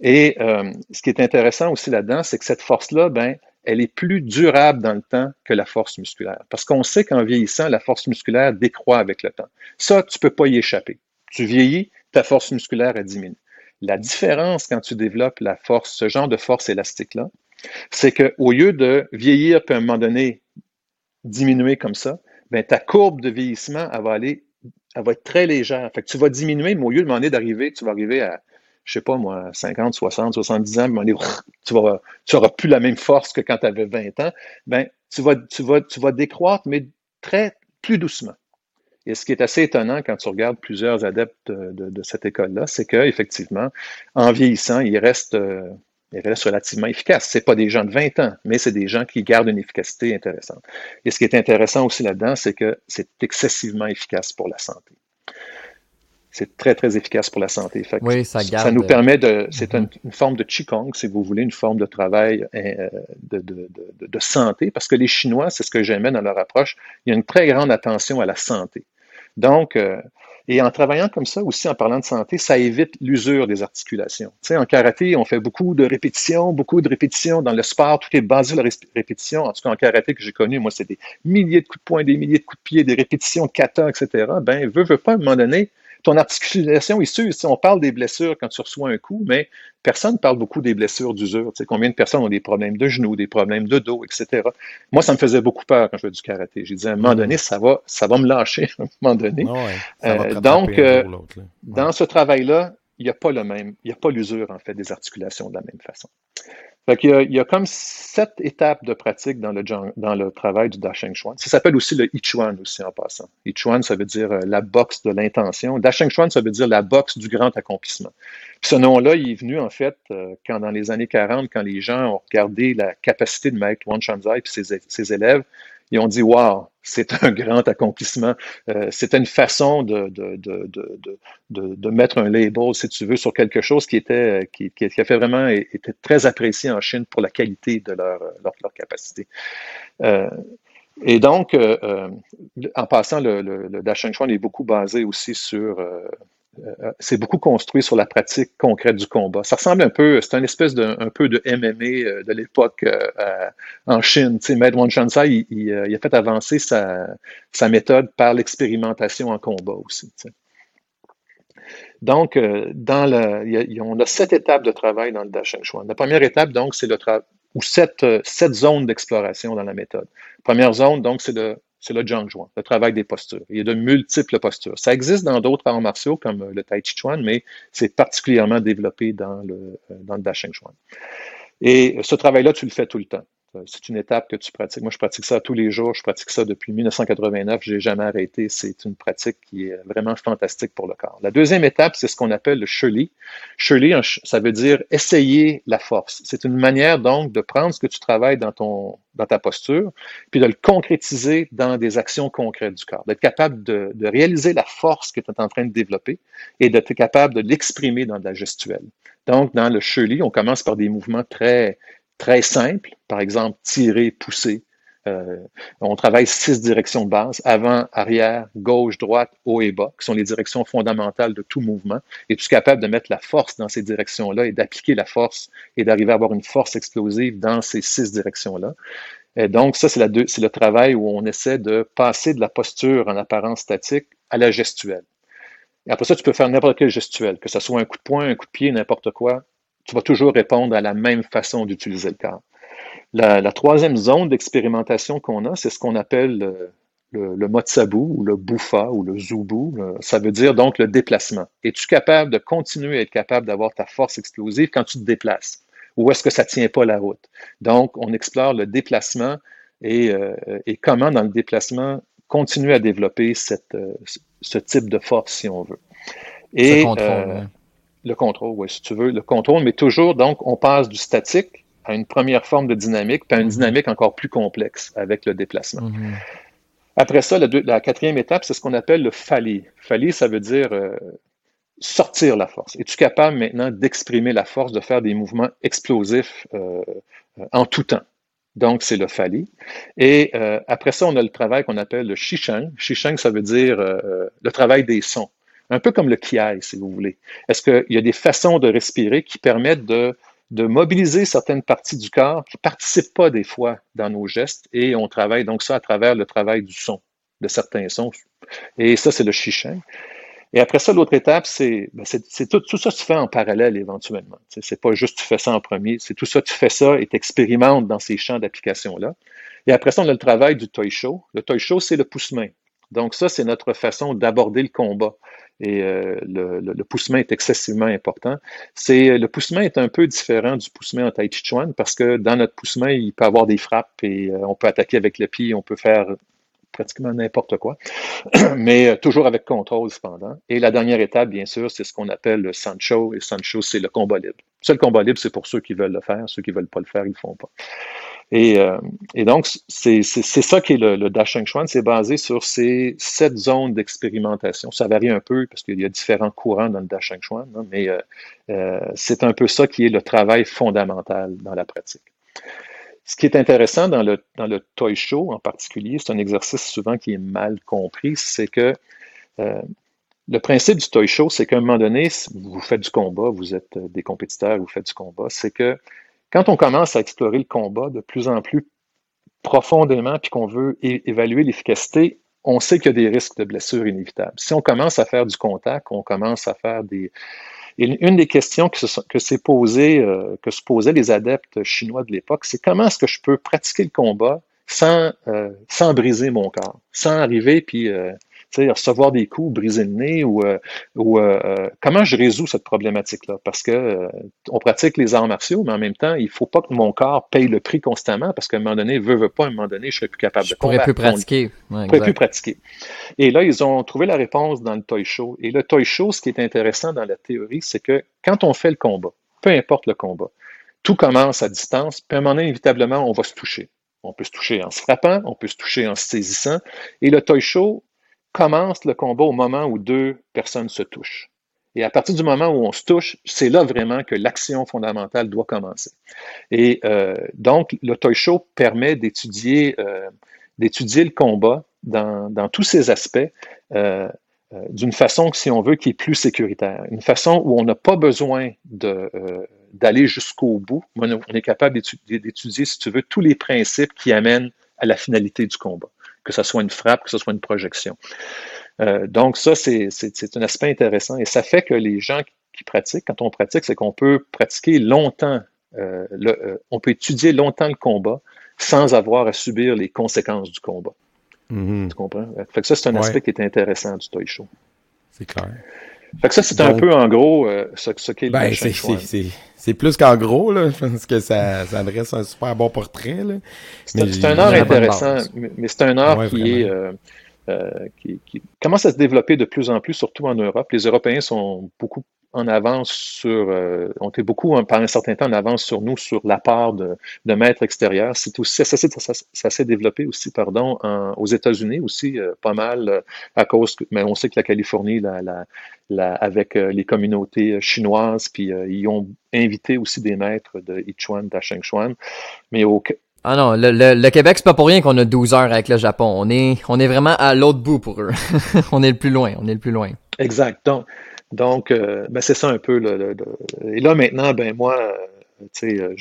Et euh, ce qui est intéressant aussi là-dedans, c'est que cette force-là, ben, elle est plus durable dans le temps que la force musculaire. Parce qu'on sait qu'en vieillissant, la force musculaire décroît avec le temps. Ça, tu peux pas y échapper. Tu vieillis, ta force musculaire, elle diminue. La différence quand tu développes ce genre de force élastique-là, c'est qu'au lieu de vieillir, puis à un moment donné, diminuer comme ça, ben, ta courbe de vieillissement, elle va aller, elle va être très légère. Fait que tu vas diminuer, mais au lieu de demander d'arriver, tu vas arriver à, je sais pas moi, 50, 60, 70 ans, tu vas, tu auras plus la même force que quand tu avais 20 ans. Ben, tu vas, tu vas, tu vas décroître, mais très, plus doucement. Et ce qui est assez étonnant quand tu regardes plusieurs adeptes de, de, cette école-là, c'est qu'effectivement, en vieillissant, il reste, euh, il reste relativement efficace. Ce pas des gens de 20 ans, mais c'est des gens qui gardent une efficacité intéressante. Et ce qui est intéressant aussi là-dedans, c'est que c'est excessivement efficace pour la santé. C'est très, très efficace pour la santé. oui, ça garde. Ça nous permet de. C'est mm-hmm. une, forme de Qigong, si vous voulez, une forme de travail euh, de, de, de, de santé, parce que les Chinois, c'est ce que j'aimais dans leur approche, il y a une très grande attention à la santé. Donc, euh, et en travaillant comme ça aussi, en parlant de santé, ça évite l'usure des articulations. Tu sais, en karaté, on fait beaucoup de répétitions, beaucoup de répétitions. Dans le sport, tout est basé sur la répétition. En tout cas, en karaté que j'ai connu, moi, c'est des milliers de coups de poing, des milliers de coups de pied, des répétitions de kata, etc. Ben, veut, veut pas, à un moment donné, ton articulation est sûre. on parle des blessures quand tu reçois un coup, mais personne ne parle beaucoup des blessures d'usure. Tu sais, combien de personnes ont des problèmes de genoux, des problèmes de dos, etc. Moi, ça me faisait beaucoup peur quand je faisais du karaté. J'ai dit, à un moment donné, ça va, ça va me lâcher, (laughs) à un moment donné. Euh, donc, euh, dans ce travail-là, il n'y a pas le même, il n'y a pas l'usure, en fait, des articulations de la même façon. Fait il, y a, comme sept étapes de pratique dans le, dans le travail du Dasheng Chuan. Ça s'appelle aussi le Ichuan aussi en passant. Ichuan, ça veut dire euh, la boxe de l'intention. Dasheng Chuan, ça veut dire la boxe du grand accomplissement. ce nom-là, il est venu en fait euh, quand dans les années 40, quand les gens ont regardé la capacité de Maître Wan Shanzai et ses, ses élèves, ils ont dit Wow, c'est un grand accomplissement. Euh, C'était une façon de, de, de, de, mettre un label, si tu veux, sur quelque chose qui était qui, qui a fait vraiment était très apprécié en Chine pour la qualité de leur, leur, leur capacité. Euh, et donc, euh, euh en passant, le, le, le Chuan est beaucoup basé aussi sur euh, euh, c'est beaucoup construit sur la pratique concrète du combat. Ça ressemble un peu, c'est un espèce de, un peu de MMA euh, de l'époque en Chine. Tu sais, Wan il, il, a fait avancer sa, méthode par l'expérimentation en combat aussi. Donc, dans il on a sept étapes de travail dans le Dasheng Chuan. La première étape, donc, c'est le travail, ou sept, sept zones d'exploration dans la méthode. Première zone, donc, c'est le c'est le Zhang le travail des postures. Il y a de multiples postures. Ça existe dans d'autres arts martiaux comme le Tai Chi Chuan, mais c'est particulièrement développé dans le, euh, dans le Chuan. Et ce travail-là, tu le fais tout le temps. C'est une étape que tu pratiques. Moi, je pratique ça tous les jours. Je pratique ça depuis 1989. Je n'ai jamais arrêté. C'est une pratique qui est vraiment fantastique pour le corps. La deuxième étape, c'est ce qu'on appelle le Shirley. Shirley, ça veut dire essayer la force. C'est une manière donc de prendre ce que tu travailles dans, ta posture, puis de le concrétiser dans des actions concrètes du corps. D'être capable de, de réaliser la force que tu es en train de développer et d'être capable de l'exprimer dans la gestuelle. Donc, dans le Shirley, on commence par des mouvements très, très simples, par exemple tirer, pousser. Euh, on travaille six directions de base, avant, arrière, gauche, droite, haut et bas, qui sont les directions fondamentales de tout mouvement. Et tu es capable de mettre la force dans ces directions-là et d'appliquer la force et d'arriver à avoir une force explosive dans ces six directions-là. Et donc, ça, c'est le travail où on essaie de passer de la posture en apparence statique à la gestuelle. Et après ça, tu peux faire n'importe quel gestuel, que ce soit un coup de poing, un coup de pied, n'importe quoi. Tu vas toujours répondre à la même façon d'utiliser le corps. La, troisième zone d'expérimentation qu'on a, c'est ce qu'on appelle le, le, le ou le boufa ou le zubu. Ça veut dire donc le déplacement. Es-tu capable de continuer à être capable d'avoir ta force explosive quand tu te déplaces? Ou est-ce que ça ne tient pas la route? Donc, on explore le déplacement et, euh, et comment dans le déplacement continuer à développer cette, euh, ce type de force, si on veut. Et contrôle, euh, le contrôle, oui, si tu veux, le contrôle, mais toujours, donc, on passe du statique à une première forme de dynamique, puis à une mhm. dynamique encore plus complexe avec le déplacement. Mhm. Après ça, la, quatrième étape, c'est ce qu'on appelle le fali. Fali, ça veut dire euh, sortir la force. Es-tu capable maintenant d'exprimer la force, de faire des mouvements explosifs en tout temps? Donc, c'est le Fali. Et euh, après ça, on a le travail qu'on appelle le Shishang. Shishang, ça veut dire euh, le travail des sons. Un peu comme le Kiai, si vous voulez. Est-ce qu'il y a des façons de respirer qui permettent de, mobiliser certaines parties du corps qui ne participent pas des fois dans nos gestes et on travaille donc ça à travers le travail du son, de certains sons. Et ça, c'est le Shishang. Et après ça, l'autre étape, c'est ben tout, tout, ça, tu fais en parallèle éventuellement. C'est pas juste tu fais ça en premier, c'est tout ça, tu fais ça et tu expérimentes dans ces champs d'application-là. Et après ça, on a le travail du toy show. Le toy show, c'est le pouce-main. Donc ça, c'est notre façon d'aborder le combat. Et euh, le, le, pouce-main est excessivement important. C'est le pouce-main est un peu différent du pouce-main en Tai Chi Chuan parce que dans notre pouce-main, il peut avoir des frappes et euh, on peut attaquer avec le pied, on peut faire pratiquement n'importe quoi, (clears throat) mais euh, toujours avec contrôle cependant. Et la dernière étape, bien sûr, c'est ce qu'on appelle le Sancho, et Sancho, c'est le combat libre. Seul combat libre, c'est pour ceux qui veulent le faire, ceux qui ne veulent pas le faire, ils ne le font pas. Et, euh, et donc, c'est ça qui est le, le Dasheng Chuan, c'est basé sur ces sept zones d'expérimentation. Ça varie un peu parce qu'il y a différents courants dans le Dasheng Chuan, hein, mais euh, c'est un peu ça qui est le travail fondamental dans la pratique. Ce qui est intéressant dans le, dans le toy show en particulier, c'est un exercice souvent qui est mal compris, c'est que euh, le principe du toy show, c'est qu'à un moment donné, vous faites du combat, vous êtes des compétiteurs, vous faites du combat, c'est que quand on commence à explorer le combat de plus en plus profondément, puis qu'on veut évaluer l'efficacité, on sait qu'il y a des risques de blessures inévitables. Si on commence à faire du contact, on commence à faire des, une des questions euh, que se posaient les adeptes chinois de l'époque, c'est comment est-ce que je peux pratiquer le combat sans, euh, sans briser mon corps, sans arriver puis euh, recevoir des coups, briser le nez ou, euh, ou comment je résous cette problématique-là? Parce que on pratique les arts martiaux, mais en même temps, il faut pas que mon corps paye le prix constamment parce qu'à un moment donné, veut, veut pas, à un moment donné, je serai plus capable de combattre. Je pourrais plus pratiquer. Ouais, pourrais plus pratiquer. Et là, ils ont trouvé la réponse dans le toy show. Et le toy show, ce qui est intéressant dans la théorie, c'est que quand on fait le combat, peu importe le combat, tout commence à distance, puis à un moment donné, inévitablement, on va se toucher. On peut se toucher en se frappant, on peut se toucher en se saisissant. Et le toy show commence le combat au moment où deux personnes se touchent. Et à partir du moment où on se touche, c'est là vraiment que l'action fondamentale doit commencer. Et euh, donc, le toy show permet d'étudier euh, d'étudier le combat dans, tous ses aspects euh, d'une façon, si on veut, qui est plus sécuritaire. Une façon où on n'a pas besoin de, d'aller jusqu'au bout. On est capable d'étudier, si tu veux, tous les principes qui amènent à la finalité du combat que ce soit une frappe, que ce soit une projection. Euh, donc ça, c'est un aspect intéressant et ça fait que les gens qui pratiquent, quand on pratique, c'est qu'on peut pratiquer longtemps, euh, euh, on peut étudier longtemps le combat sans avoir à subir les conséquences du combat. Mm-hmm. Tu comprends? Fait que ça, c'est un aspect qui est intéressant du Toy Show. C'est clair. Fait que ça, c'est un peu en gros ce, ce qu'est ben, C'est c'est plus qu'en gros, là. Je pense que ça, ça dresse un super bon portrait, là. C'est un art intéressant, mais c'est un art qui est, euh, euh, qui, qui, commence à se développer de plus en plus, surtout en Europe. Les Européens sont beaucoup en avance sur, euh, ont été beaucoup hein, par un certain temps en avance sur nous sur la part de, de maîtres extérieurs. C'est aussi, ça, ça, ça s'est développé aussi, pardon, aux États-Unis aussi, euh, pas mal euh, à cause, mais on sait que la Californie, la, la, la avec les communautés chinoises, puis ils ont invité aussi des maîtres de Yichuan, d'Ashengchuan, mais au, ah non, le, le, le Québec, c'est pas pour rien qu'on a 12 heures avec le Japon. On est, on est vraiment à l'autre bout pour eux. (laughs) on est le plus loin, on est le plus loin. Exact. Donc, donc euh, ben c'est ça un peu. Le, et là, maintenant, ben moi, euh, tu sais,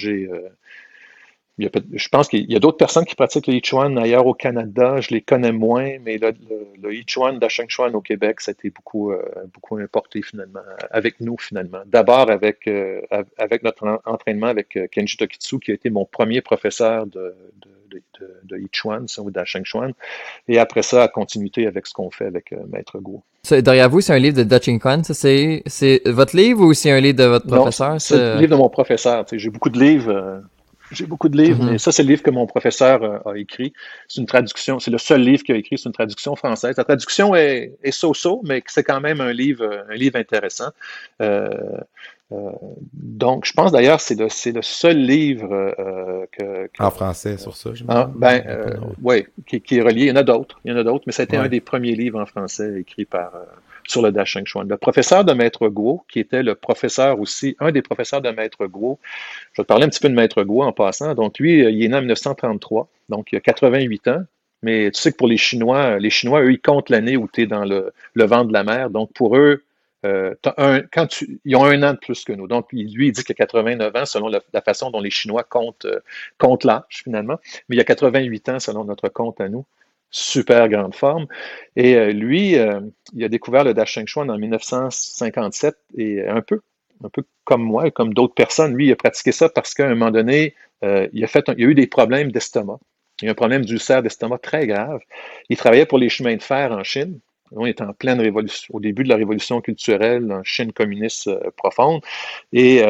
je pense qu'il y a d'autres personnes qui pratiquent le Yichuan ailleurs au Canada. Je les connais moins, mais le, le, le Yichuan au Québec, ça a été beaucoup, euh, beaucoup importé finalement, avec nous finalement. D'abord avec, euh, avec notre entraînement avec euh, Kenji Tokitsu, qui a été mon premier professeur de, de, de, de Yichuan ou d'Ashengchuan. Et après ça, à continuité avec ce qu'on fait avec Maître Guo. Derrière vous, c'est un livre de Daching Kwan. C'est votre livre ou c'est un livre de votre professeur? C'est le livre de mon professeur. J'ai beaucoup de livres j'ai beaucoup de livres, mm-hmm. mais ça, c'est le livre que mon professeur euh, a écrit. C'est une traduction, c'est le seul livre qu'il a écrit, c'est une traduction française. La traduction est so-so, mais c'est quand même un livre, un livre intéressant. Euh, euh, donc, je pense d'ailleurs c'est le, c'est le seul livre que, En français sur ça, je ah, Ben, oui, qui, qui, est relié. Il y en a d'autres. Il y en a d'autres, mais ça a été un des premiers livres en français écrits par sur le Dacheng Chuan. Le professeur de Maître Guo, qui était le professeur aussi, un des professeurs de Maître Guo, je vais te parler un petit peu de Maître Guo en passant. Donc, lui, il est né en 1933, donc il a 88 ans. Mais tu sais que pour les Chinois, les Chinois, eux, ils comptent l'année où tu es dans le, vent de la mer. Donc, pour eux, euh, ils ont un an de plus que nous. Donc, lui, il dit qu'il a 89 ans selon la, façon dont les Chinois comptent, euh, comptent l'âge, finalement. Mais il a 88 ans selon notre compte à nous super grande forme. Et euh, lui, euh, il a découvert le Dacheng Chuan en 1957 et un peu, un peu comme moi comme d'autres personnes, lui, il a pratiqué ça parce qu'à un moment donné, euh, il, a fait il a eu des problèmes d'estomac. Il a eu un problème d'ulcère d'estomac très grave. Il travaillait pour les chemins de fer en Chine. On est en pleine révolution, au début de la révolution culturelle en Chine communiste profonde. Et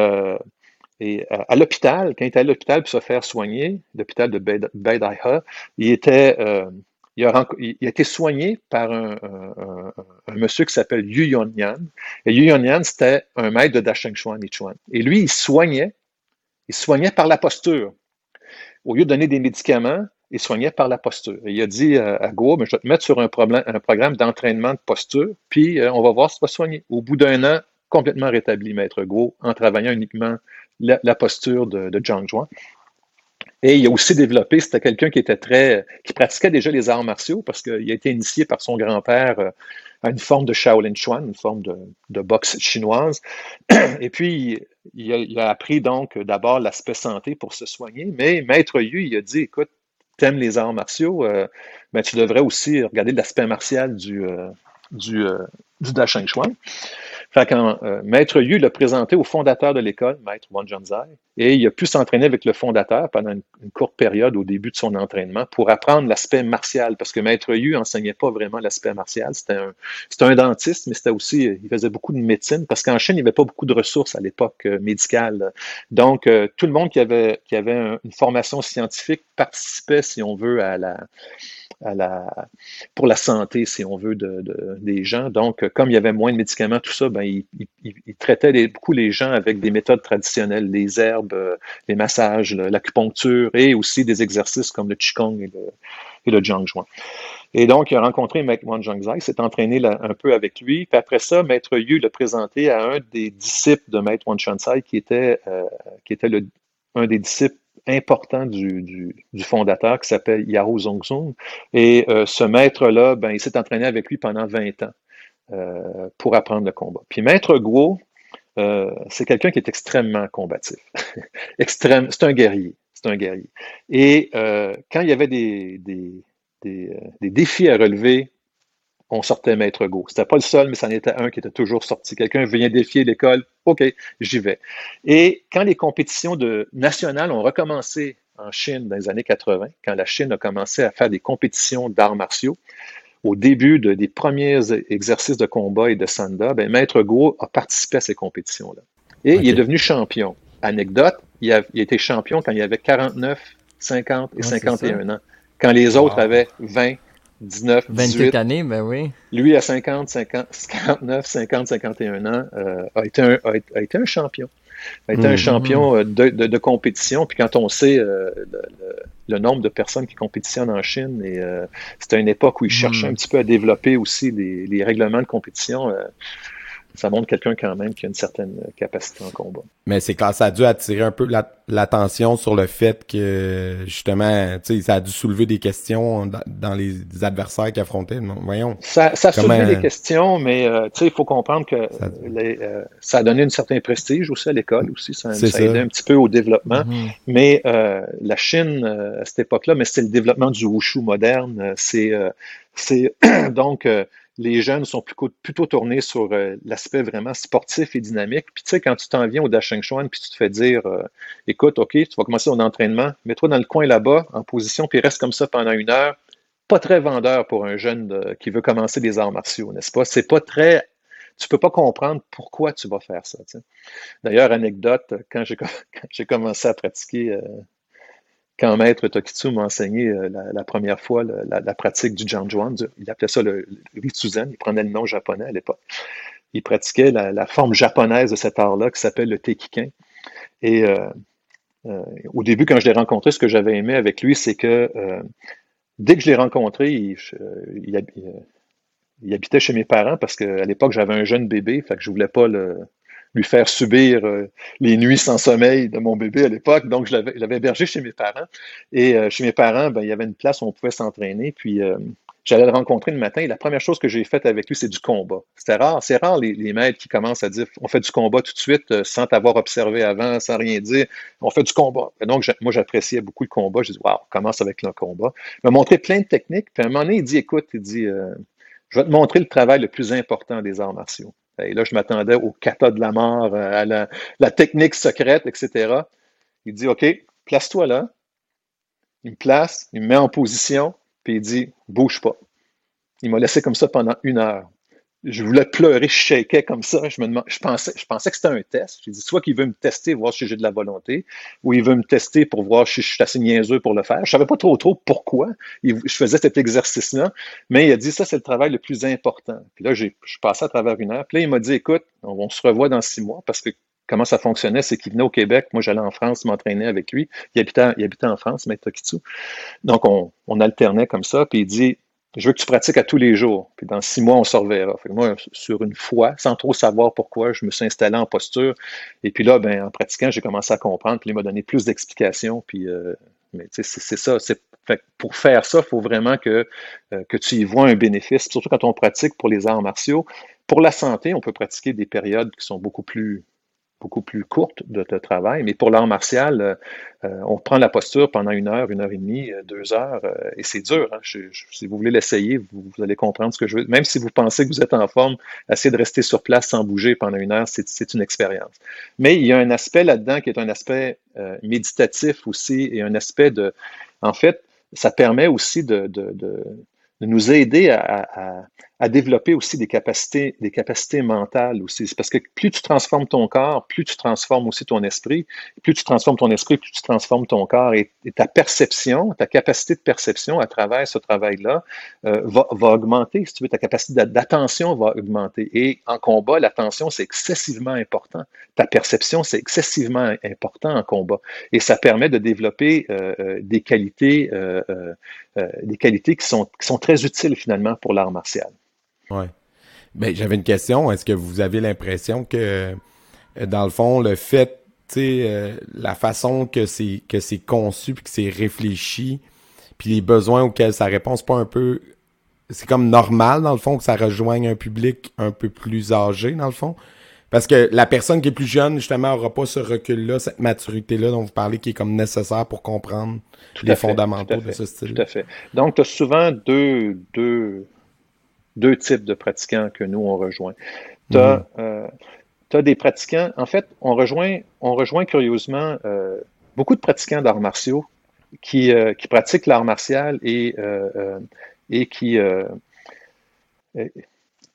et à l'hôpital, quand il était à l'hôpital pour se faire soigner, l'hôpital de Beidaiha, il était, il a, été soigné par un, monsieur qui s'appelle Yu Yan. Et Yu Yan, c'était un maître de Dacheng Chuan Chuan. Et lui, il soignait, il soignait par la posture. Au lieu de donner des médicaments, il soignait par la posture. Et il a dit à mais je vais te mettre sur un, programme d'entraînement de posture, puis euh, on va voir si tu vas soigner. Au bout d'un an, complètement rétabli, Maître Go, en travaillant uniquement la, posture de, de Zhang Zhuang. Et il a aussi développé, c'était quelqu'un qui était très, qui pratiquait déjà les arts martiaux parce qu'il a été initié par son grand-père euh, à une forme de Shaolin Chuan, une forme de, boxe chinoise. (clears throat) Et puis, il a, appris donc d'abord l'aspect santé pour se soigner, mais Maître Yu, il a dit, écoute, t'aimes les arts martiaux, euh, ben, tu devrais aussi regarder l'aspect martial du, euh, du, euh, Chuan. Fait quand euh, Maître Yu l'a présenté au fondateur de l'école, Maître Wan Zhai, et il a pu s'entraîner avec le fondateur pendant une, courte période au début de son entraînement pour apprendre l'aspect martial, parce que Maître Yu enseignait pas vraiment l'aspect martial. C'était un, un dentiste, mais c'était aussi, il faisait beaucoup de médecine, parce qu'en Chine, il n'y avait pas beaucoup de ressources à l'époque euh, médicale. Donc, euh, tout le monde qui avait, qui avait une formation scientifique participait, si on veut, à la, à la, pour la santé, si on veut, de, de, des gens. Donc, comme il y avait moins de médicaments, tout ça, ben, il traitait beaucoup les gens avec des méthodes traditionnelles, les herbes, euh, les massages, l'acupuncture et aussi des exercices comme le Qigong et le, et le Zhuang Et donc, il a rencontré Maître Wan Zhangzai, s'est entraîné un peu avec lui. Puis après ça, Maître Yu l'a présenté à un des disciples de Maître Wan Zhangzai qui était, euh, qui était un des disciples important du, fondateur qui s'appelle Yao Zongzong. Et euh, ce maître-là, ben, il s'est entraîné avec lui pendant 20 ans pour apprendre le combat. Puis Maître Guo, euh, c'est quelqu'un qui est extrêmement combatif. (laughs) Extrême, c'est un guerrier. C'est un guerrier. Et euh, quand il y avait euh, des défis à relever on sortait Maître Go. C'était pas le seul, mais c'en était un qui était toujours sorti. Quelqu'un venait défier l'école. OK, j'y vais. Et quand les compétitions de, nationales ont recommencé en Chine dans les années 80, quand la Chine a commencé à faire des compétitions d'arts martiaux, au début des premiers exercices de combat et de sanda, ben, Maître Go a participé à ces compétitions-là. Et il est devenu champion anecdote, il a, été champion quand il avait 49, 50 et 51 ans. Quand les autres avaient 20, 19, 18. années, ben oui. Lui, à 50, 50, 49, 50, 51 ans, euh, a, été un, a, été un champion. A été un mhm. champion euh, de, de, compétition. Puis quand on sait euh, le, nombre de personnes qui compétitionnent en Chine, et c'était une époque où ils cherchaient mhm. un petit peu à développer aussi les, les règlements de compétition ça montre quelqu'un quand même qui a une certaine capacité en combat. Mais c'est quand ça a dû attirer un peu l'attention sur le fait que justement, tu sais, ça a dû soulever des questions dans, les adversaires qui affrontaient. Voyons. Ça, ça a soulevé des questions, mais euh, tu sais, il faut comprendre que ça... Euh, ça... a donné un certain prestige aussi à l'école aussi. Ça, ça, a aidé un petit peu au développement. Mm-hmm. Mais euh, la Chine à cette époque-là, mais c'était le développement du wushu moderne. C'est c'est (coughs) donc les jeunes sont plutôt, tournés sur euh, l'aspect vraiment sportif et dynamique. Puis tu sais, quand tu t'en viens au Dasheng Chuan, puis tu te fais dire, euh, écoute, OK, tu vas commencer ton entraînement, mets-toi dans le coin là-bas, en position, puis reste comme ça pendant une heure. Pas très vendeur pour un jeune euh, qui veut commencer des arts martiaux, n'est-ce pas? C'est pas très tu peux pas comprendre pourquoi tu vas faire ça. D'ailleurs, anecdote, (laughs) quand j'ai commencé à pratiquer quand Maître Tokitsu m'a enseigné euh, la, première fois la, pratique du Janjuan, il appelait ça le, Ritsuzen, il prenait le nom japonais à l'époque. Il pratiquait la, forme japonaise de cet art-là qui s'appelle le Tekiken. Et euh, euh, au début, quand je l'ai rencontré, ce que j'avais aimé avec lui, c'est que dès que je l'ai rencontré, il, il, habitait chez mes parents parce qu'à l'époque, j'avais un jeune bébé, fait que je voulais pas le, lui faire subir euh, les nuits sans sommeil de mon bébé à l'époque. Donc, je l'avais hébergé chez mes parents. Et euh, chez mes parents, ben, il y avait une place où on pouvait s'entraîner. Puis, euh, j'allais le rencontrer le matin. Et la première chose que j'ai faite avec lui, c'est du combat. C'était rare. C'est rare les, les, maîtres qui commencent à dire on fait du combat tout de suite sans t'avoir observé avant, sans rien dire. On fait du combat. donc, moi, j'appréciais beaucoup le combat. Je dis waouh, on commence avec le combat. Il m'a montré plein de techniques. Puis à un moment donné, il dit écoute, il dit je vais te montrer le travail le plus important des arts martiaux. Et là, je m'attendais au kata de la mort, euh, à la, technique secrète, etc. Il dit, OK, place-toi là. Il me place, il me met en position, puis il dit, bouge pas. Il m'a laissé comme ça pendant une heure je voulais pleurer, je shakeais comme ça. Je, me je, pensais, je pensais que c'était un test. J'ai dit soit qu'il veut me tester, voir si j'ai de la volonté, ou il veut me tester pour voir si je suis assez niaiseux pour le faire. Je savais pas trop trop pourquoi je faisais cet exercice-là, mais il a dit ça, c'est le travail le plus important. Puis là, je passais à travers une heure. Puis là, il m'a dit, écoute, on, se revoit dans six mois parce que comment ça fonctionnait, c'est qu'il venait au Québec. Moi, j'allais en France m'entraîner avec lui. Il habitait, il habitait en France, mais Tokitsu. Donc, on, on alternait comme ça. Puis il dit, je veux que tu pratiques à tous les jours. Puis dans six mois, on se reverra. Moi, sur une fois, sans trop savoir pourquoi, je me suis installé en posture. Et puis là, ben, en pratiquant, j'ai commencé à comprendre. Puis il m'a donné plus d'explications. Puis, euh, mais c'est ça. Fait pour faire ça, il faut vraiment que, euh, que tu y vois un bénéfice, surtout quand on pratique pour les arts martiaux. Pour la santé, on peut pratiquer des périodes qui sont beaucoup plus beaucoup plus courte de, travail. Mais pour l'art martial, euh, euh, on prend la posture pendant une heure, une heure et demie, euh, deux heures, et c'est dur. Hein. si vous voulez l'essayer, vous, allez comprendre ce que je veux. Même si vous pensez que vous êtes en forme, essayez de rester sur place sans bouger pendant une heure, c'est une expérience. Mais il y a un aspect là-dedans qui est un aspect méditatif aussi et un aspect de... En fait, ça permet aussi de, de nous aider à, développer aussi des capacités, des capacités mentales aussi. Parce que plus tu transformes ton corps, plus tu transformes aussi ton esprit. Plus tu transformes ton esprit, plus tu transformes ton corps et, ta perception, ta capacité de perception à travers ce travail-là euh, va, va, augmenter. Si tu veux, ta capacité d'attention va augmenter. Et en combat, l'attention, c'est excessivement important. Ta perception, c'est excessivement important en combat. Et ça permet de développer euh, euh, des qualités, des qualités qui sont, qui sont très utiles finalement pour l'art martial. Ouais. Ben, j'avais une question. Est-ce que vous avez l'impression que, euh, dans le fond, le fait, tu sais, euh, la façon que c'est que c'est conçu puis que c'est réfléchi, puis les besoins auxquels ça répond, pas un peu, c'est comme normal dans le fond que ça rejoigne un public un peu plus âgé dans le fond? Parce que la personne qui est plus jeune, justement, aura pas ce recul-là, cette maturité-là dont vous parlez, qui est comme nécessaire pour comprendre les fondamentaux de ce style. Tout à fait. Donc, tu as souvent deux, deux, deux types de pratiquants que nous, on rejoint. Tu as, mhm. euh, des pratiquants, en fait, on rejoint, on rejoint curieusement euh, beaucoup de pratiquants d'arts martiaux qui, euh, qui pratiquent l'art martial et, et qui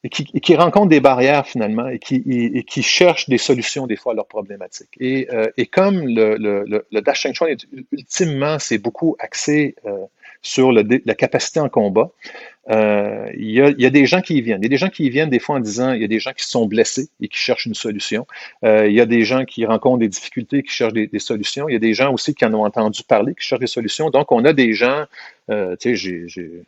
et qui, rencontrent des barrières finalement et qui, et, cherchent des solutions des fois à leurs problématiques. Et, euh, et comme le, le, le, Chuan, ultimement, c'est beaucoup axé euh, sur la capacité en combat, euh, il, y a, des gens qui y viennent. Il y a des gens qui y viennent des fois en disant, il y a des gens qui sont blessés et qui cherchent une solution. Il y a des gens qui rencontrent des difficultés, qui cherchent des, des, solutions. Il y a des gens aussi qui en ont entendu parler, qui cherchent des solutions. Donc, on a des gens, tu sais, j'ai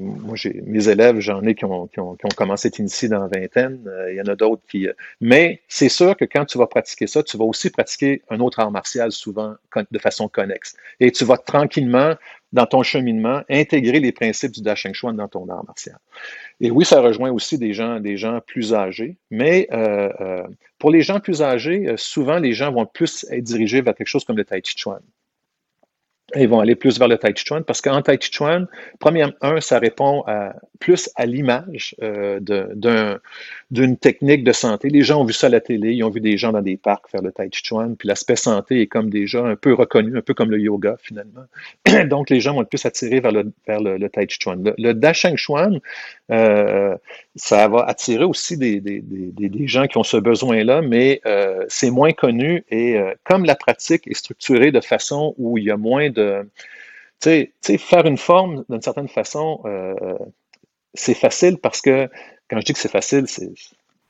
moi, j'ai mes élèves, j'en ai qui ont, qui, ont, qui ont, commencé à initiés dans la vingtaine. Euh, il y en a d'autres qui. Euh, mais c'est sûr que quand tu vas pratiquer ça, tu vas aussi pratiquer un autre art martial souvent de façon connexe. Et tu vas tranquillement, dans ton cheminement, intégrer les principes du Dasheng Chuan dans ton art martial. Et oui, ça rejoint aussi des gens, des gens plus âgés. Mais euh, euh pour les gens plus âgés, souvent les gens vont plus être dirigés vers quelque chose comme le Tai Chi Chuan ils vont aller plus vers le Tai Chi Chuan parce qu'en Tai Chi Chuan, premièrement, un, ça répond à, plus à l'image euh, d'une technique de santé. Les gens ont vu ça à la télé, ils ont vu des gens dans des parcs faire le Tai Chi Chuan, puis l'aspect santé est comme déjà un peu reconnu, un peu comme le yoga finalement. (clears throat) Donc les gens vont être plus attirés vers le, vers le, Tai Chi Chuan. Le, le Dasheng Chuan, euh, ça va attirer aussi des, des, des, des, gens qui ont ce besoin-là, mais euh, c'est moins connu et euh, comme la pratique est structurée de façon où il y a moins de... Tu sais, faire une forme d'une certaine façon, euh, c'est facile parce que, quand je dis que c'est facile, c'est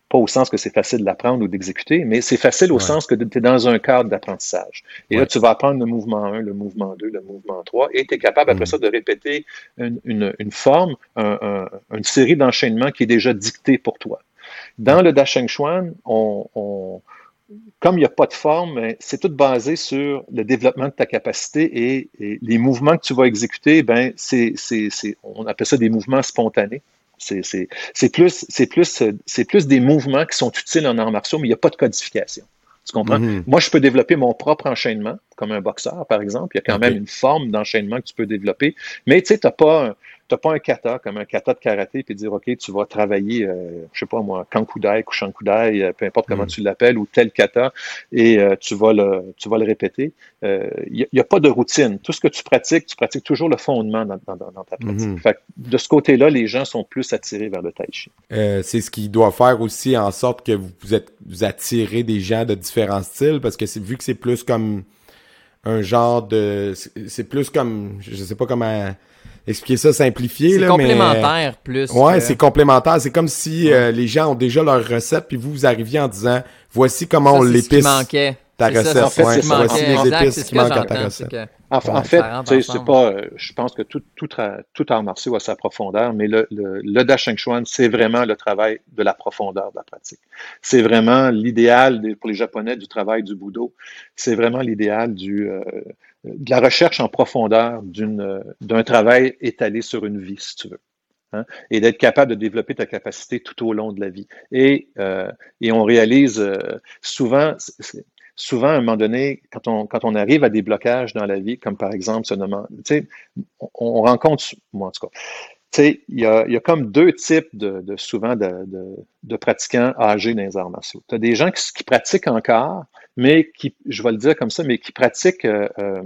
pas au sens que c'est facile d'apprendre ou d'exécuter, mais c'est facile au sens que tu es dans un cadre d'apprentissage. Et là, tu vas apprendre le mouvement 1, le mouvement 2, le mouvement 3, et tu es capable après mm. ça de répéter une, une, une forme, un, un, une série d'enchaînements qui est déjà dictée pour toi. Dans le Dasheng Chuan, on, on comme il n'y a pas de forme, c'est tout basé sur le développement de ta capacité et, et les mouvements que tu vas exécuter, ben, c'est, on appelle ça des mouvements spontanés. C'est, c'est, c'est plus, c'est plus, c'est plus des mouvements qui sont utiles en arts martiaux, mais il n'y a pas de codification. Tu comprends? Mm-hmm. Moi, je peux développer mon propre enchaînement, comme un boxeur, par exemple. Il y a quand même une forme d'enchaînement que tu peux développer. Mais tu sais, tu n'as pas, n'as pas un kata comme un kata de karaté puis dire OK, tu vas travailler, euh, je sais pas moi, kankudai, kushankudai, euh, peu importe comment mm. tu l'appelles, ou tel kata, et euh, tu vas le, tu vas le répéter. Il euh, n'y a, pas de routine. Tout ce que tu pratiques, tu pratiques toujours le fondement dans, dans, dans ta pratique. Mm-hmm. Fait de ce côté-là, les gens sont plus attirés vers le tai chi. c'est ce qui doit faire aussi en sorte que vous êtes vous attirez des gens de différents styles parce que c'est vu que c'est plus comme un genre de c'est plus comme je sais pas comment expliquer ça simplifié. C'est complémentaire plus. Ouais, c'est complémentaire. C'est comme si euh, les gens ont déjà leur recette, puis vous, vous arriviez en disant, voici comment on l'épice. manquait ta recette. En fait, ouais, voici les épices qui manquent à ta recette. En, en fait, c'est pas, euh, je pense que tout, tout, tout art martial a sa profondeur, mais le, le, le Dasheng Chuan, c'est vraiment le travail de la profondeur de la pratique. C'est vraiment l'idéal pour les Japonais du travail du Budo. C'est vraiment l'idéal du, euh, de la recherche en profondeur d'un travail étalé sur une vie, si tu veux. Hein, et d'être capable de développer ta capacité tout au long de la vie. Et, euh, on réalise euh, souvent, souvent, à un moment donné, quand on, arrive à des blocages dans la vie, comme par exemple ce on, on rencontre, moi en tout cas, il y a, comme deux types de, souvent de, pratiquants âgés dans les arts martiaux. Tu as des gens qui, pratiquent encore, mais qui, je vais le dire comme ça, mais qui pratiquent, euh, euh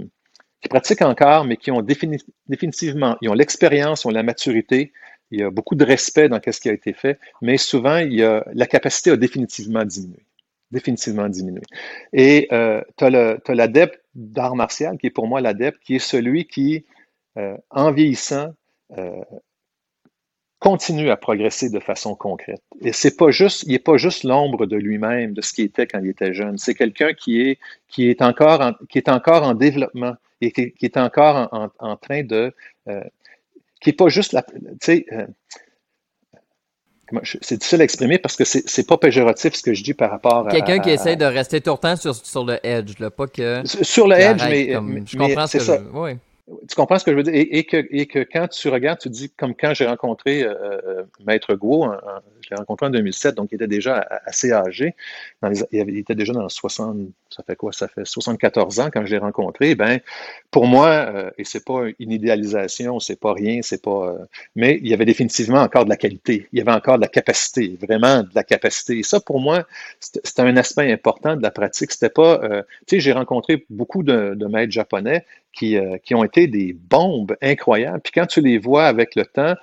qui pratiquent encore, mais qui ont définitivement, ils ont l'expérience, ils ont la maturité, il y a beaucoup de respect dans ce qui a été fait, mais souvent, il y a, la capacité a définitivement diminué définitivement diminué. Et euh, tu as l'adepte d'art martial, qui est pour moi l'adepte, qui est celui qui, euh, en vieillissant, euh, continue à progresser de façon concrète. Et c'est pas juste, il n'est pas juste l'ombre de lui-même, de ce qu'il était quand il était jeune. C'est quelqu'un qui est, qui, est encore en, qui est encore en développement et qui, qui est encore en, en, en train de... Euh, qui n'est pas juste la... Tu sais, euh, c'est difficile à exprimer parce que c'est pas péjoratif ce que je dis par rapport à. Quelqu'un qui essaie de rester tout le temps sur, sur le edge, là, pas que. Sur le edge, mais, Je comprends ce que ça. Je... Oui. Tu comprends ce que je veux dire? Et, que, et que quand tu regardes, tu dis, comme quand j'ai rencontré euh, euh Maître Guo, je l'ai rencontré en 2007, donc il était déjà assez âgé. Il était déjà dans 60, ça fait quoi? Ça fait 74 ans quand je l'ai rencontré. Ben, pour moi, euh, et c'est pas une idéalisation, c'est pas rien, c'est pas. Euh, mais il y avait définitivement encore de la qualité. Il y avait encore de la capacité, vraiment de la capacité. Et ça, pour moi, c'était un aspect important de la pratique. C'était pas. Tu sais, j'ai rencontré beaucoup de maîtres japonais qui, qui ont été des bombes incroyables. Puis quand tu les vois avec le temps,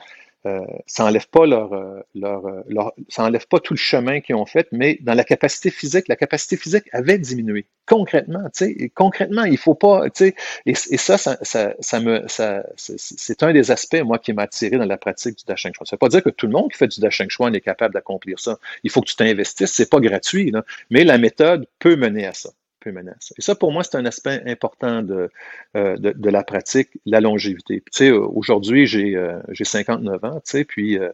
euh, ça enlève pas leur, euh, leur, euh, ça enlève pas tout le chemin qu'ils ont fait, mais dans la capacité physique, la capacité physique avait diminué concrètement. Sais, concrètement, il faut pas, tu et, et ça, ça, ça, ça c'est un des aspects moi qui m'a attiré dans la pratique du dashing chuan. Ça veut pas dire que tout le monde qui fait du dashing chuan est capable d'accomplir ça. Il faut que tu t'investisses, c'est pas gratuit, là, mais la méthode peut mener à ça peu menace. Et ça, pour moi, c'est un aspect important de, euh, de, la pratique, la longévité. Tu sais, aujourd'hui, j'ai euh, 59 ans, tu sais, puis euh,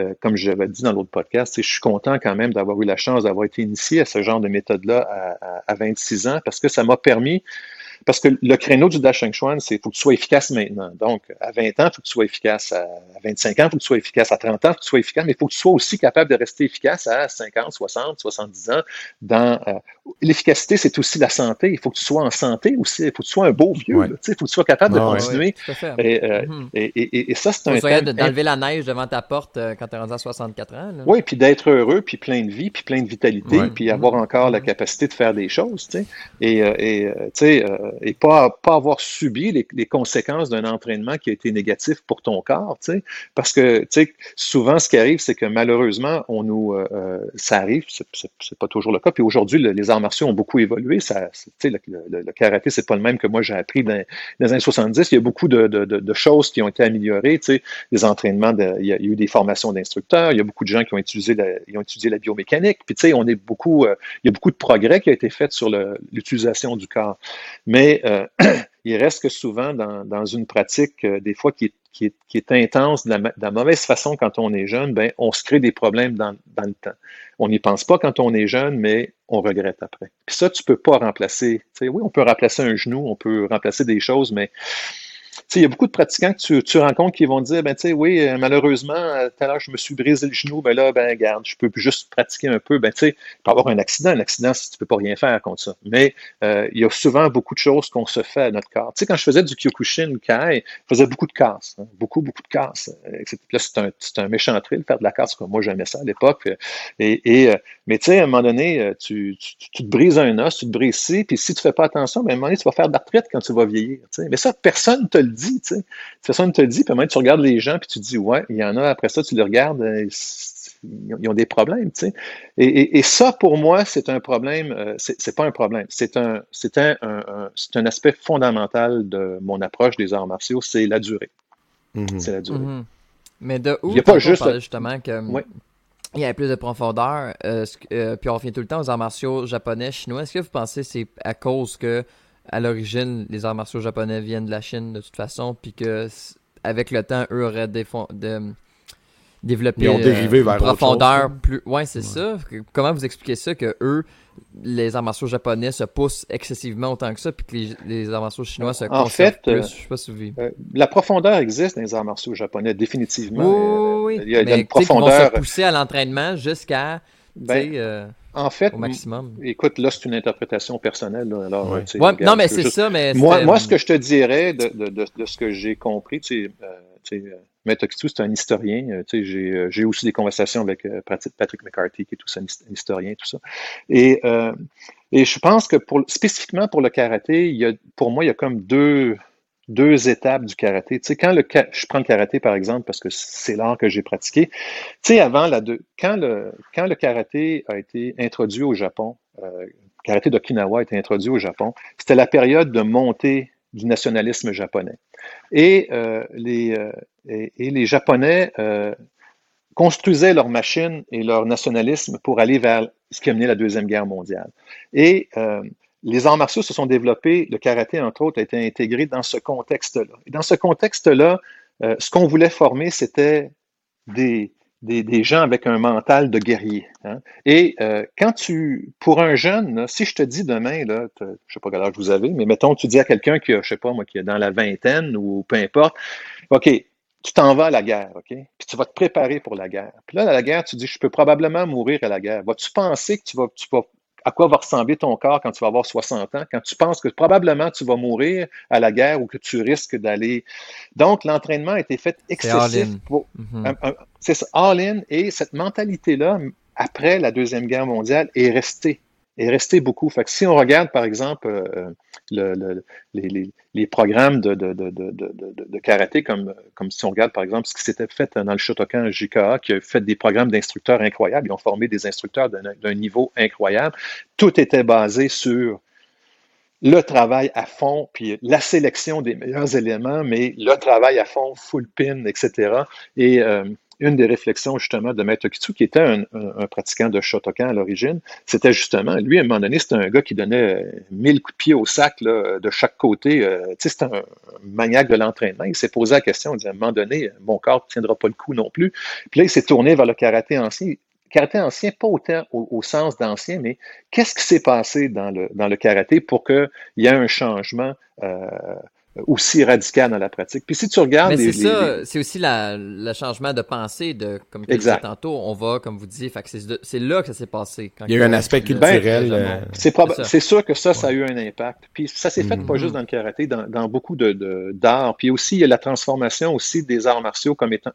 euh, comme j'avais dit dans l'autre podcast, je suis content quand même d'avoir eu la chance d'avoir été initié à ce genre de méthode-là à, à 26 ans parce que ça m'a permis parce que le créneau du Dash Chuan, c'est faut que tu sois efficace maintenant. Donc, à 20 ans, il faut que tu sois efficace. À 25 ans, il faut que tu sois efficace. À 30 ans, il faut que tu sois efficace, mais il faut que tu sois aussi capable de rester efficace à 50, 60, 70 ans. Dans euh, L'efficacité, c'est aussi la santé. Il faut que tu sois en santé aussi. Il faut que tu sois un beau vieux. il faut que tu sois capable de continuer. et, euh, et, et, et, ça, c'est un thème... d'enlever la neige devant ta porte euh, quand tu es rendu à 64 ans. Là. Oui, puis d'être heureux, puis plein de vie, puis plein de vitalité, puis avoir encore la mm-hmm. capacité de faire des choses. T'sais. Et, et tu sais, et pas, pas avoir subi les, conséquences d'un entraînement qui a été négatif pour ton corps, tu sais, parce que tu sais, souvent ce qui arrive, c'est que malheureusement, on nous, euh, euh ça arrive, c'est pas toujours le cas. Puis aujourd'hui, le, les arts martiaux ont beaucoup évolué. Ça, tu sais, le, karaté, c'est pas le même que moi j'ai appris dans, les années 70. Il y a beaucoup de, choses qui ont été améliorées. Tu sais, les entraînements, il, y a, eu des formations d'instructeurs. Il y a beaucoup de gens qui ont utilisé la, ont étudié la biomécanique. Puis tu sais, on est beaucoup, euh, il y a beaucoup de progrès qui a été fait sur l'utilisation du corps. Mais euh, (clears throat) il reste que souvent dans, une pratique, euh, des fois, qui est, intense de la, mauvaise façon quand on est jeune, ben, on se crée des problèmes dans, le temps. On n'y pense pas quand on est jeune, mais on regrette après. Puis ça, tu peux pas remplacer. Tu sais, oui, on peut remplacer un genou, on peut remplacer des choses, mais il y a beaucoup de pratiquants que tu, rencontres qui vont dire, ben, tu sais, oui, euh, malheureusement, euh, tout à l'heure, je me suis brisé le genou, ben là, ben, garde, je peux juste pratiquer un peu. Ben, tu sais, il peut avoir un accident. Un accident, tu peux pas rien faire contre ça. Mais euh, il y a souvent beaucoup de choses qu'on se fait à notre corps. Tu sais, quand je faisais du Kyokushin Kai, je faisais beaucoup de casse. Hein, beaucoup, beaucoup de casse. Là, c'est un, un méchant thrill, faire de la casse, comme moi, j'aimais ça à l'époque. Et, mais tu sais, à un moment donné, tu, tu, tu, te brises un os, tu te brises ci, puis si tu fais pas attention, ben, à un moment donné, tu vas faire de la retraite quand tu vas vieillir. Mais ça, personne te le dit, tu sais. Personne te le dit, puis même tu regardes les gens, puis tu te dis, ouais, il y en a, après ça, tu les regardes, euh, ils ont des problèmes, tu sais. Et, et, et, ça, pour moi, c'est un problème, euh, c'est pas un problème, c'est un, c'est un, un, un, un, aspect fondamental de mon approche des arts martiaux, c'est la durée. Mm -hmm. C'est la durée. Mm -hmm. Mais de où il y a pas juste justement que ouais. il y avait plus de profondeur, euh, euh, puis on revient tout le temps aux arts martiaux japonais, chinois. Est-ce que vous pensez que c'est à cause que à l'origine, les arts martiaux japonais viennent de la Chine de toute façon, puis que avec le temps, eux auraient de, développé ont dérivé euh, vers profondeur plus. Ouais, c'est ouais. ça. Comment vous expliquez ça que eux, les arts martiaux japonais se poussent excessivement autant que ça, puis que les, les arts martiaux chinois se en fait, plus? Euh, je sais pas si vous... euh, la profondeur existe dans les arts martiaux japonais, définitivement. Oui, oui. Il y a, il y a Mais, une profondeur. Ils vont se pousser à l'entraînement jusqu'à. Ben, euh, en fait, au maximum. écoute, là, c'est une interprétation personnelle. Là, alors, ouais. ouais, regarde, non, mais c'est juste... ça. Mais moi, moi, ce que je te dirais de, de, de, de ce que j'ai compris, tu sais, euh, Metokitsu, c'est un historien. Euh, j'ai, j'ai aussi des conversations avec euh, Patrick McCarthy, qui est tout un historien, tout ça. Et, euh, et je pense que pour, spécifiquement pour le karaté, il y a, pour moi, il y a comme deux, deux étapes du karaté. Tu sais, quand le je prends le karaté par exemple parce que c'est l'art que j'ai pratiqué. Tu sais, avant la deux, quand le quand le karaté a été introduit au Japon, euh, le karaté d'Okinawa a été introduit au Japon, c'était la période de montée du nationalisme japonais. Et euh, les euh, et, les Japonais euh, construisaient leurs machines et leur nationalisme pour aller vers ce qui a mené la deuxième guerre mondiale. Et euh, les arts martiaux se sont développés, le karaté, entre autres, a été intégré dans ce contexte-là. Et dans ce contexte-là, euh, ce qu'on voulait former, c'était des, gens avec un mental de guerrier. Hein. Et euh, quand tu, pour un jeune, si je te dis demain, je sais pas quel âge vous avez, mais mettons, tu dis à quelqu'un qui a, je sais pas moi, qui est dans la vingtaine ou peu importe, OK, tu t'en vas à la guerre, OK? Puis tu vas te préparer pour la guerre. Puis là, à la guerre, tu dis, je peux probablement mourir à la guerre. Vas-tu penser que tu vas à quoi va ressembler ton corps quand tu vas avoir 60 ans, quand tu penses que probablement tu vas mourir à la guerre ou que tu risques d'aller. Donc, l'entraînement a été fait excessif. C'est mm -hmm. ça, all-in. Et cette mentalité-là, après la Deuxième Guerre mondiale, est restée. Est resté beaucoup. Fait que si on regarde, par exemple, euh, le, les, programmes de, karaté, comme, comme si on regarde, par exemple, ce qui s'était fait dans le Shotokan JKA, qui a fait des programmes d'instructeurs incroyables, ils ont formé des instructeurs d'un niveau incroyable. Tout était basé sur le travail à fond, puis la sélection des meilleurs éléments, mais le travail à fond, full pin, etc. Et euh, une des réflexions justement de Maître Kitsu, qui était un, pratiquant de Shotokan à l'origine, c'était justement, lui, à un moment donné, c'était un gars qui donnait mille coups de pied au sac de chaque côté. Euh, tu sais, c'était un, maniaque de l'entraînement. Il s'est posé la question, il dit, à un moment donné, mon corps ne tiendra pas le coup non plus. Puis là, il s'est tourné vers le karaté ancien karaté ancien, pas autant au, sens d'ancien, mais qu'est-ce qui s'est passé dans le, dans le karaté pour qu'il y ait un changement euh, aussi radical dans la pratique. Puis si tu regardes... Mais c'est ça, c'est aussi la, le changement de pensée, de, comme tu disais tantôt, on va, comme vous disiez, c'est là que ça s'est passé. Il y a eu un aspect culturel. Euh, c'est c'est sûr que ça, ça a eu un impact. Puis ça s'est fait pas mm-hmm. juste dans le karaté, dans, dans beaucoup d'arts. De, d'arts. Puis aussi, il y a la transformation aussi des arts martiaux comme étant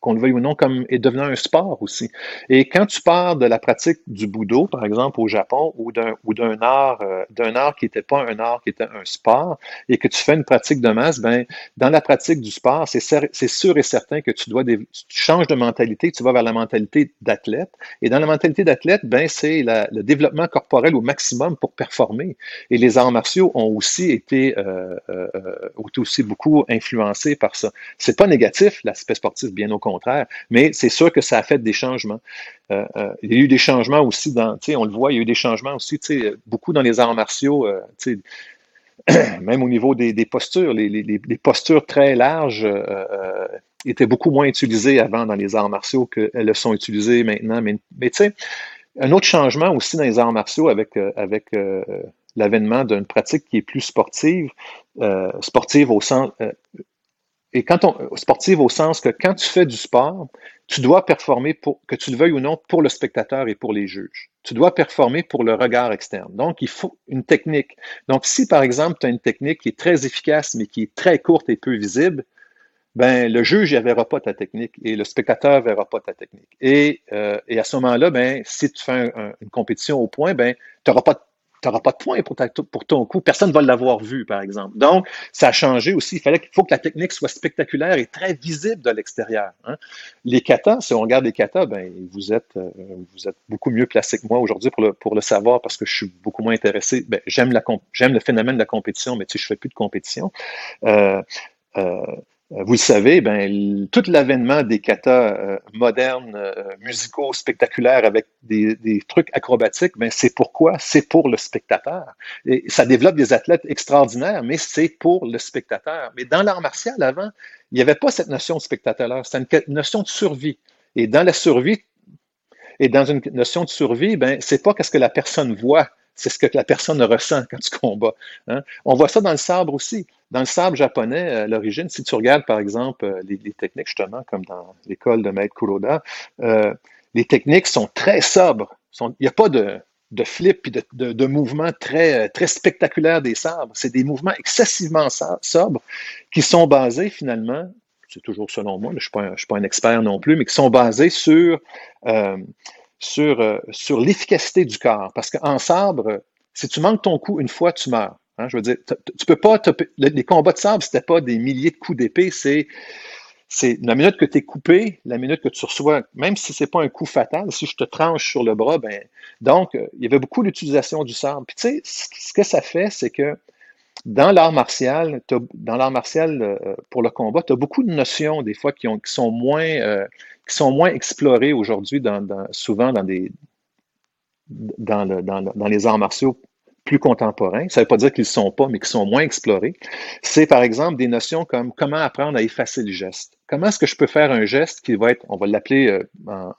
qu'on le veuille ou non, comme est devenu un sport aussi. Et quand tu pars de la pratique du budo, par exemple, au Japon, ou d'un ou d'un art, euh, d'un art qui n'était pas un art, qui était un sport, et que tu fais une pratique de masse, ben, dans la pratique du sport, c'est sûr et certain que tu dois tu changes de mentalité, tu vas vers la mentalité d'athlète. Et dans la mentalité d'athlète, ben, c'est le développement corporel au maximum pour performer. Et les arts martiaux ont aussi été, euh, euh, ont aussi beaucoup influencés par ça. C'est pas négatif, l'aspect sportif, bien au contraire. Mais c'est sûr que ça a fait des changements. Euh, euh, il y a eu des changements aussi dans, on le voit, il y a eu des changements aussi, beaucoup dans les arts martiaux, euh, (clears throat) même au niveau des, postures, les, postures très larges étaient beaucoup moins utilisées avant dans les arts martiaux qu'elles le sont utilisées maintenant. Mais, mais tu sais, un autre changement aussi dans les arts martiaux avec, avec l'avènement d'une pratique qui est plus sportive, sportive au sens, et quand on, sportive au sens que quand tu fais du sport, tu dois performer pour, que tu le veuilles ou non, pour le spectateur et pour les juges. Tu dois performer pour le regard externe. Donc, il faut une technique. Donc, si par exemple, tu as une technique qui est très efficace, mais qui est très courte et peu visible, ben, le juge ne verra pas ta technique et le spectateur ne verra pas ta technique. Et, euh, et à ce moment-là, ben, si tu fais une compétition au point, ben, tu n'auras pas de tu n'auras pas de points pour, ton coup. Personne ne va l'avoir vu, par exemple. Donc, ça a changé aussi. Il fallait qu'il faut que la technique soit spectaculaire et très visible de l'extérieur. Hein. Les katas, si on regarde les katas, ben, vous êtes, euh, vous êtes beaucoup mieux placé que moi aujourd'hui pour le, pour le savoir parce que je suis beaucoup moins intéressé. Ben, j'aime la, j'aime le phénomène de la compétition, mais tu sais, je fais plus de compétition. Euh, euh, vous le savez, ben, tout l'avènement des katas euh, modernes, euh, musicaux, spectaculaires avec des, des trucs acrobatiques, ben, c'est pourquoi? C'est pour le spectateur. Et ça développe des athlètes extraordinaires, mais c'est pour le spectateur. Mais dans l'art martial, avant, il n'y avait pas cette notion de spectateur. C'était une notion de survie. Et dans la survie, et dans une notion de survie, ben, c'est pas qu'est-ce que la personne voit, c'est ce que la personne ressent quand tu combats. Hein. On voit ça dans le sabre aussi. Dans le sabre japonais, à l'origine, si tu regardes par exemple euh, les, techniques, justement, comme dans l'école de Maître Kuroda, euh, les techniques sont très sobres. il n'y a pas de, flip et de, de, mouvements très, très spectaculaires des sabres. C'est des mouvements excessivement sobres qui sont basés finalement, c'est toujours selon moi, je ne suis, pas un, expert non plus, mais qui sont basés sur euh, sur, euh, sur l'efficacité du corps. Parce qu'en sabre, si tu manques ton coup une fois, tu meurs. Hein, je veux dire, tu peux pas. Les combats de sabre, c'était pas des milliers de coups d'épée, c'est c'est la minute que tu es coupé, la minute que tu reçois, même si c'est pas un coup fatal, si je te tranche sur le bras, ben donc euh, il y avait beaucoup d'utilisation du sabre. Puis tu sais, ce que ça fait, c'est que dans l'art martial, dans l'art martial euh, pour le combat, tu as beaucoup de notions des fois qui, ont, qui sont moins qui sont moins explorés aujourd'hui, dans, souvent dans, les arts martiaux plus contemporains. Ça ne veut pas dire qu'ils ne sont pas, mais qui sont moins explorés. C'est par exemple des notions comme comment apprendre à effacer le geste. Comment est-ce que je peux faire un geste qui va être, on va l'appeler euh,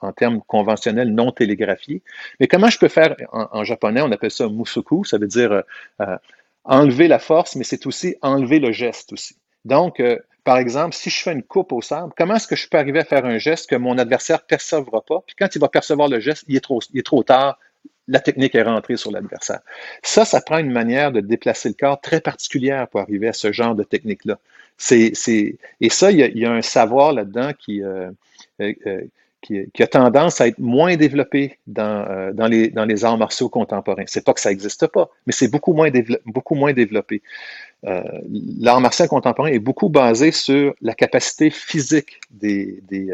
en, termes conventionnels, non télégraphié, mais comment je peux faire, en, japonais, on appelle ça musuku, ça veut dire euh, euh, enlever la force, mais c'est aussi enlever le geste aussi. Donc, par exemple, si je fais une coupe au sable, comment est-ce que je peux arriver à faire un geste que mon adversaire ne percevra pas? Puis quand il va percevoir le geste, il est trop, il est trop tard, la technique est rentrée sur l'adversaire. Ça, ça prend une manière de déplacer le corps très particulière pour arriver à ce genre de technique-là. C'est, et ça, il y, a, il y a un savoir là-dedans qui, euh, euh, euh qui, a tendance à être moins développé dans, dans, les, dans les arts martiaux contemporains. C'est pas que ça n'existe pas, mais c'est beaucoup moins, beaucoup moins développé. L'art martial contemporain est beaucoup basé sur la capacité physique des, des,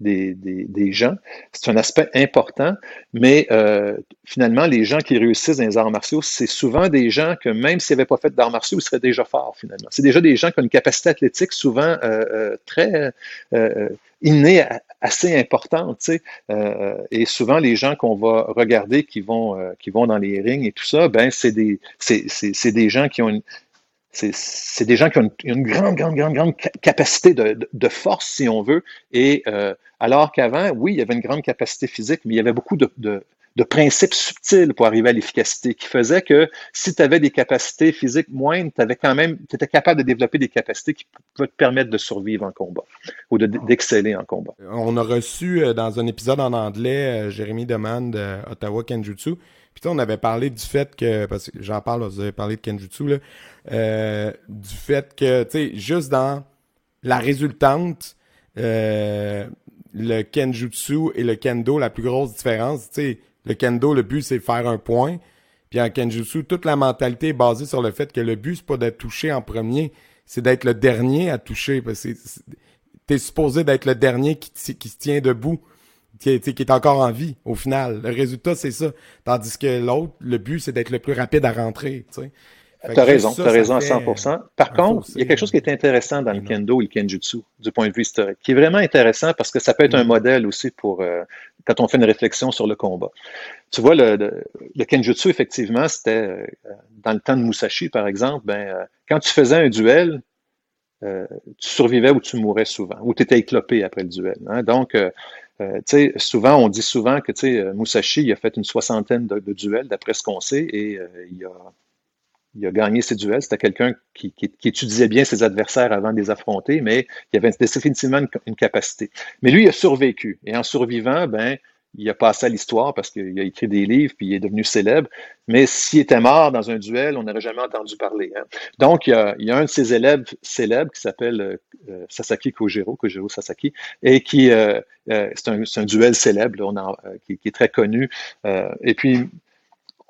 des, des, des gens. C'est un aspect important, mais euh, finalement, les gens qui réussissent dans les arts martiaux, c'est souvent des gens que même s'ils n'avaient pas fait d'arts martiaux, ils seraient déjà forts finalement. C'est déjà des gens qui ont une capacité athlétique souvent euh, euh très euh, innée, assez importante. Tu sais. Euh, et souvent, les gens qu'on va regarder qui vont, qui vont dans les rings et tout ça, ben c'est des, c'est, des gens qui ont une, c'est des gens qui ont une, grande, grande, grande, grande capacité de, de, force, si on veut. Et euh, alors qu'avant, oui, il y avait une grande capacité physique, mais il y avait beaucoup de, de, de principes subtils pour arriver à l'efficacité qui faisaient que si tu avais des capacités physiques moindres, tu quand même, étais capable de développer des capacités qui pouvaient te permettre de survivre en combat ou d'exceller en combat. On a reçu euh, dans un épisode en anglais euh, Jérémy Demande de Ottawa Kenjutsu on avait parlé du fait que, parce que j'en parle, vous avez parlé de Kenjutsu, là, euh, du fait que, tu sais, juste dans la résultante, euh, le Kenjutsu et le Kendo, la plus grosse différence, tu sais, le Kendo, le but, c'est faire un point. Puis en Kenjutsu, toute la mentalité est basée sur le fait que le but, c'est pas d'être touché en premier, c'est d'être le dernier à toucher. Parce que t'es supposé d'être le dernier qui, se tient debout qui est encore en vie au final. Le résultat, c'est ça. Tandis que l'autre, le but, c'est d'être le plus rapide à rentrer. Tu as raison, tu as raison à 100%. Par contre, il y a quelque chose qui est intéressant dans le kendo et le kenjutsu du point de vue historique, qui est vraiment intéressant parce que ça peut être un mm. modèle aussi pour euh, quand on fait une réflexion sur le combat. Tu vois, le, le, kenjutsu, effectivement, c'était euh, dans le temps de Musashi, par exemple, ben, euh, quand tu faisais un duel, tu survivais ou tu mourais souvent, ou tu étais éclopé après le duel. Hein. Donc, euh, souvent, on dit souvent que Musashi il a fait une soixantaine de, duels, d'après ce qu'on sait, et euh, il, a, il, a, gagné ses duels. C'était quelqu'un qui, étudiait bien ses adversaires avant de les affronter, mais il avait définitivement une, capacité. Mais lui, il a survécu. Et en survivant, ben, il a passé à l'histoire parce qu'il a écrit des livres puis il est devenu célèbre. Mais s'il était mort dans un duel, on n'aurait jamais entendu parler. Hein. Donc, il y, a, un de ses élèves célèbres qui s'appelle euh, euh, Sasaki Kojiro, Kojiro Sasaki, et qui, euh, c'est un, duel célèbre qui, qui, est très connu. et puis,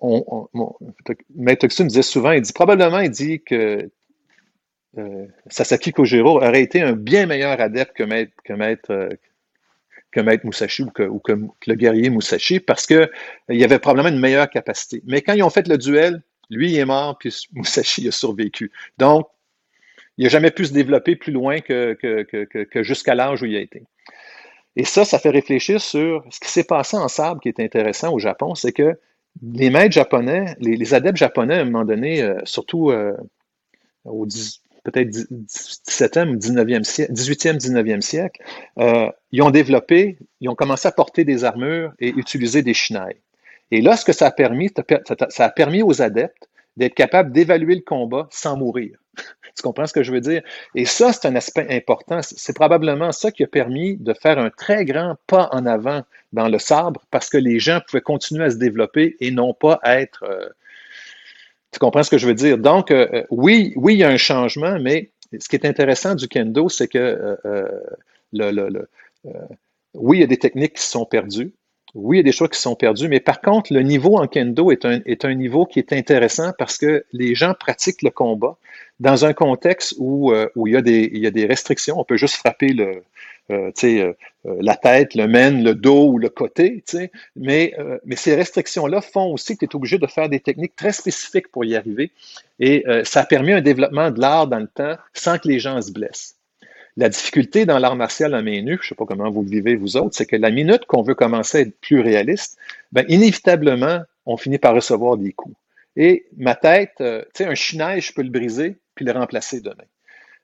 on, Maître disait souvent, il dit probablement, il dit que Sasaki Kojiro aurait été un bien meilleur adepte que Maître, Maître Musashi ou que, le guerrier Musashi parce qu'il euh, avait probablement une meilleure capacité. Mais quand ils ont fait le duel, lui il est mort, puis (laughs) Musashi a survécu. Donc, il n'a jamais pu se développer plus loin que, que jusqu'à l'âge où il a été. Et ça, ça fait réfléchir sur ce qui s'est passé en sable qui est intéressant au Japon, c'est que les maîtres japonais, les, adeptes japonais, à un moment donné, euh, surtout euh, au, peut-être 17e ou 19e siècle, 18e, 19e siècle, euh, ils ont développé, ils ont commencé à porter des armures et utiliser des shinai. Et là, ce que ça a permis, ça a permis aux adeptes d'être capables d'évaluer le combat sans mourir. (laughs) tu comprends ce que je veux dire? Et ça, c'est un aspect important. C'est probablement ça qui a permis de faire un très grand pas en avant dans le sabre parce que les gens pouvaient continuer à se développer et non pas être euh, tu comprends ce que je veux dire? Donc, euh, euh, oui, oui, il y a un changement, mais ce qui est intéressant du kendo, c'est que oui, il y a des techniques qui sont perdues. Oui, il y a des choses qui sont perdues, mais par contre, le niveau en kendo est un, niveau qui est intéressant parce que les gens pratiquent le combat dans un contexte où, où il, y a des, restrictions. On peut juste frapper euh, euh, euh, la tête, le mène, le dos ou le côté, mais, euh, mais ces restrictions-là font aussi que tu es obligé de faire des techniques très spécifiques pour y arriver. Et ça a permis un développement de l'art dans le temps sans que les gens se blessent. La difficulté dans l'art martial à main nue, je ne sais pas comment vous le vivez vous autres, c'est que la minute qu'on veut commencer à être plus réaliste, ben, inévitablement, on finit par recevoir des coups. Et ma tête, tu sais, un chinage, je peux le briser puis le remplacer demain.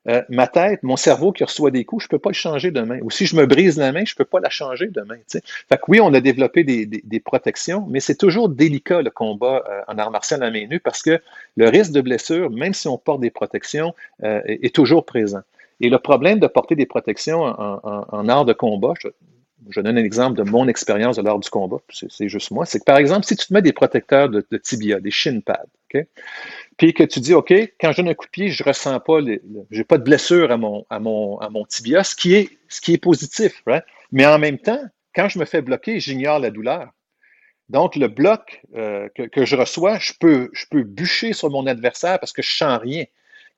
Euh, ma tête, mon cerveau qui reçoit des coups, je peux pas le changer demain. Ou si je me brise la main, je peux pas la changer demain. Fait que oui, on a développé des, protections, mais c'est toujours délicat le combat euh, en art martial à main nue parce que le risque de blessure, même si on porte des protections, euh, est, toujours présent. Et le problème de porter des protections en, en, art de combat, je, donne un exemple de mon expérience de l'art du combat, c'est juste moi, c'est que par exemple, si tu te mets des protecteurs de, tibia, des shin pads, puis que tu dis, OK, quand je donne un coup de pied, je ressens pas, j'ai pas de blessure à mon, à mon, à mon tibia, ce qui est, ce qui est positif, mais en même temps, quand je me fais bloquer, j'ignore la douleur. Donc, le bloc euh, que, je reçois, je peux, je peux bûcher sur mon adversaire parce que je sens rien.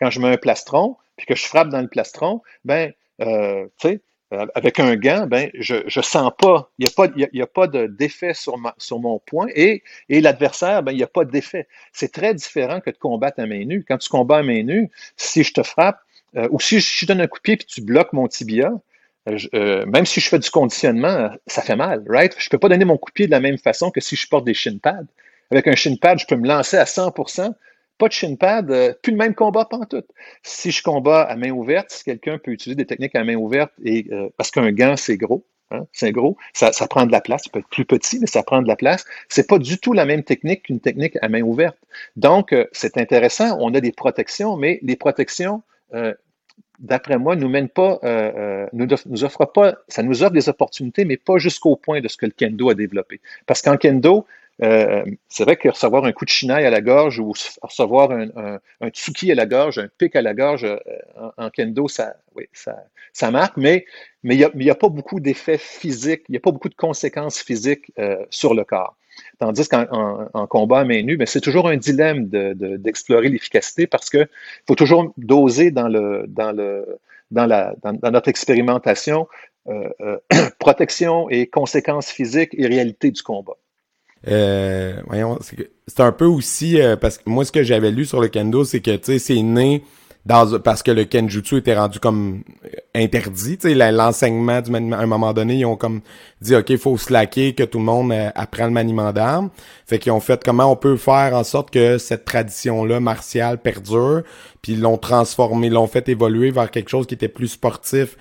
Quand je mets un plastron, puis que je frappe dans le plastron, ben, euh, tu sais, euh, avec un gant, ben, je ne sens pas, il n'y a pas, il y a, pas d'effet sur, sur mon point et, et l'adversaire, ben, il n'y a pas d'effet. C'est très différent que de combattre à main nue. Quand tu combats à main nue, si je te frappe, ou si je, je donne un coup de pied puis tu bloques mon tibia, euh, euh, même si je fais du conditionnement, ça fait mal, right? Je peux pas donner mon coup de pied de la même façon que si je porte des shin pads. Avec un shin pad, je peux me lancer à 100%. Pas de shin pad, euh, plus le même combat tout. Si je combats à main ouverte, si quelqu'un peut utiliser des techniques à main ouverte, et parce qu'un gant, c'est gros, hein, c'est gros, ça, prend de la place, ça peut être plus petit, mais ça prend de la place. C'est pas du tout la même technique qu'une technique à main ouverte. Donc, c'est intéressant, on a des protections, mais les protections, d'après moi, nous mène pas, euh, euh, nous, nous pas, ça nous offre des opportunités, mais pas jusqu'au point de ce que le kendo a développé. Parce qu'en kendo, euh, c'est vrai que recevoir un coup de chinaille à la gorge ou recevoir un, un, tsuki à la gorge, un pic à la gorge en, kendo, ça, oui, ça, ça marque, mais mais il n'y a, a, pas beaucoup d'effets physiques, il n'y a pas beaucoup de conséquences physiques sur le corps. Tandis qu'en combat à main nue, ben, c'est toujours un dilemme d'explorer l'efficacité parce qu'il faut toujours doser dans, le, dans, le, dans, la, dans, notre expérimentation euh, euh, (clears throat) protection et conséquences physiques et réalité du combat. Euh, c'est un peu aussi parce que moi ce que j'avais lu sur le kendo, c'est que tu sais c'est né parce que le kenjutsu était rendu comme interdit, tu sais, l'enseignement du maniement, à un moment donné, ils ont comme dit, OK, faut slacker, que tout le monde euh, apprend le maniement d'armes. Fait qu'ils ont fait comment on peut faire en sorte que cette tradition-là martiale perdure, puis ils l'ont transformé, l'ont fait évoluer vers quelque chose qui était plus sportif.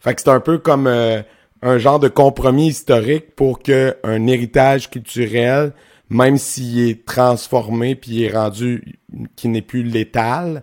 Fait que c'est un peu comme euh, un genre de compromis historique pour que un héritage culturel, même s'il est transformé puis il est rendu qui n'est plus létal,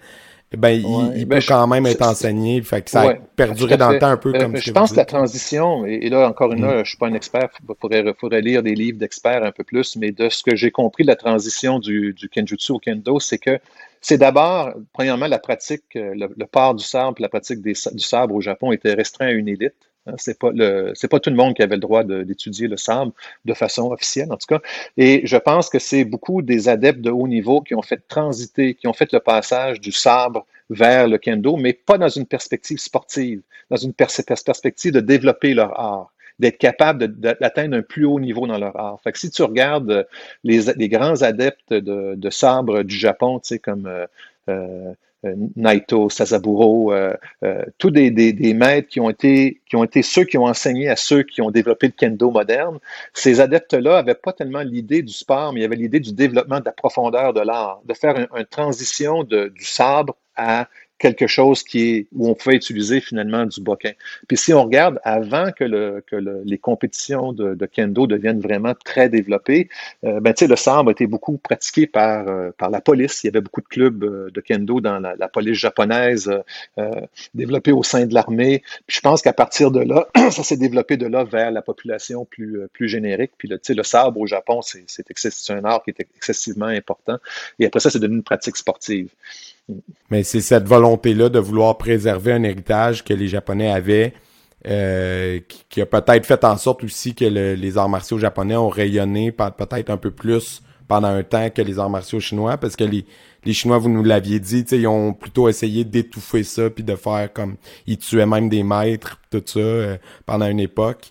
ben, il, ben, peut quand même être enseigné. Fait que ça a perduré dans le temps un peu euh, comme Je pense que la transition, et, là, encore une fois, mm. je suis pas un expert, il faudrait, faudrait, lire des livres d'experts un peu plus, mais de ce que j'ai compris de la transition du, du kenjutsu au kendo, c'est que c'est d'abord, premièrement, la pratique, euh, le, le port du sabre, la pratique des, du sabre au Japon était restreint à une élite. Hein, c'est pas pas tout le monde qui avait le droit d'étudier le sabre de façon officielle, en tout cas. Et je pense que c'est beaucoup des adeptes de haut niveau qui ont fait transiter, qui ont fait le passage du sabre vers le kendo, mais pas dans une perspective sportive, dans une perspective de développer leur art d'être capable d'atteindre un plus haut niveau dans leur art. Fait que si tu regardes les, grands adeptes de, de sabre du Japon, tu sais, comme euh euh, Naito, Sasaburo, euh, euh, tous des, des, maîtres qui ont été qui ont été ceux qui ont enseigné à ceux qui ont développé le kendo moderne. Ces adeptes-là avaient pas tellement l'idée du sport, mais il y avait l'idée du développement de la profondeur de l'art, de faire une transition de, du sabre à quelque chose qui est où on pouvait utiliser finalement du boquin. Puis si on regarde avant que, le, que le, les compétitions de, de, kendo deviennent vraiment très développées, euh, ben, le sabre a été beaucoup pratiqué par, euh, par la police. Il y avait beaucoup de clubs euh, de kendo dans la, la police japonaise euh, développés au sein de l'armée. Puis je pense qu'à partir de là, (clears throat) ça s'est développé de là vers la population plus, plus générique. Puis le, le sabre au Japon, c'est un art qui est excessivement important. Et après ça, c'est devenu une pratique sportive. Mais c'est cette volonté-là de vouloir préserver un héritage que les Japonais avaient, euh, qui, a peut-être fait en sorte aussi que les arts martiaux japonais ont rayonné peut-être un peu plus pendant un temps que les arts martiaux chinois, parce que les, les Chinois, vous nous l'aviez dit, ils ont plutôt essayé d'étouffer ça, puis de faire comme... Ils tuaient même des maîtres, tout ça, euh, pendant une époque.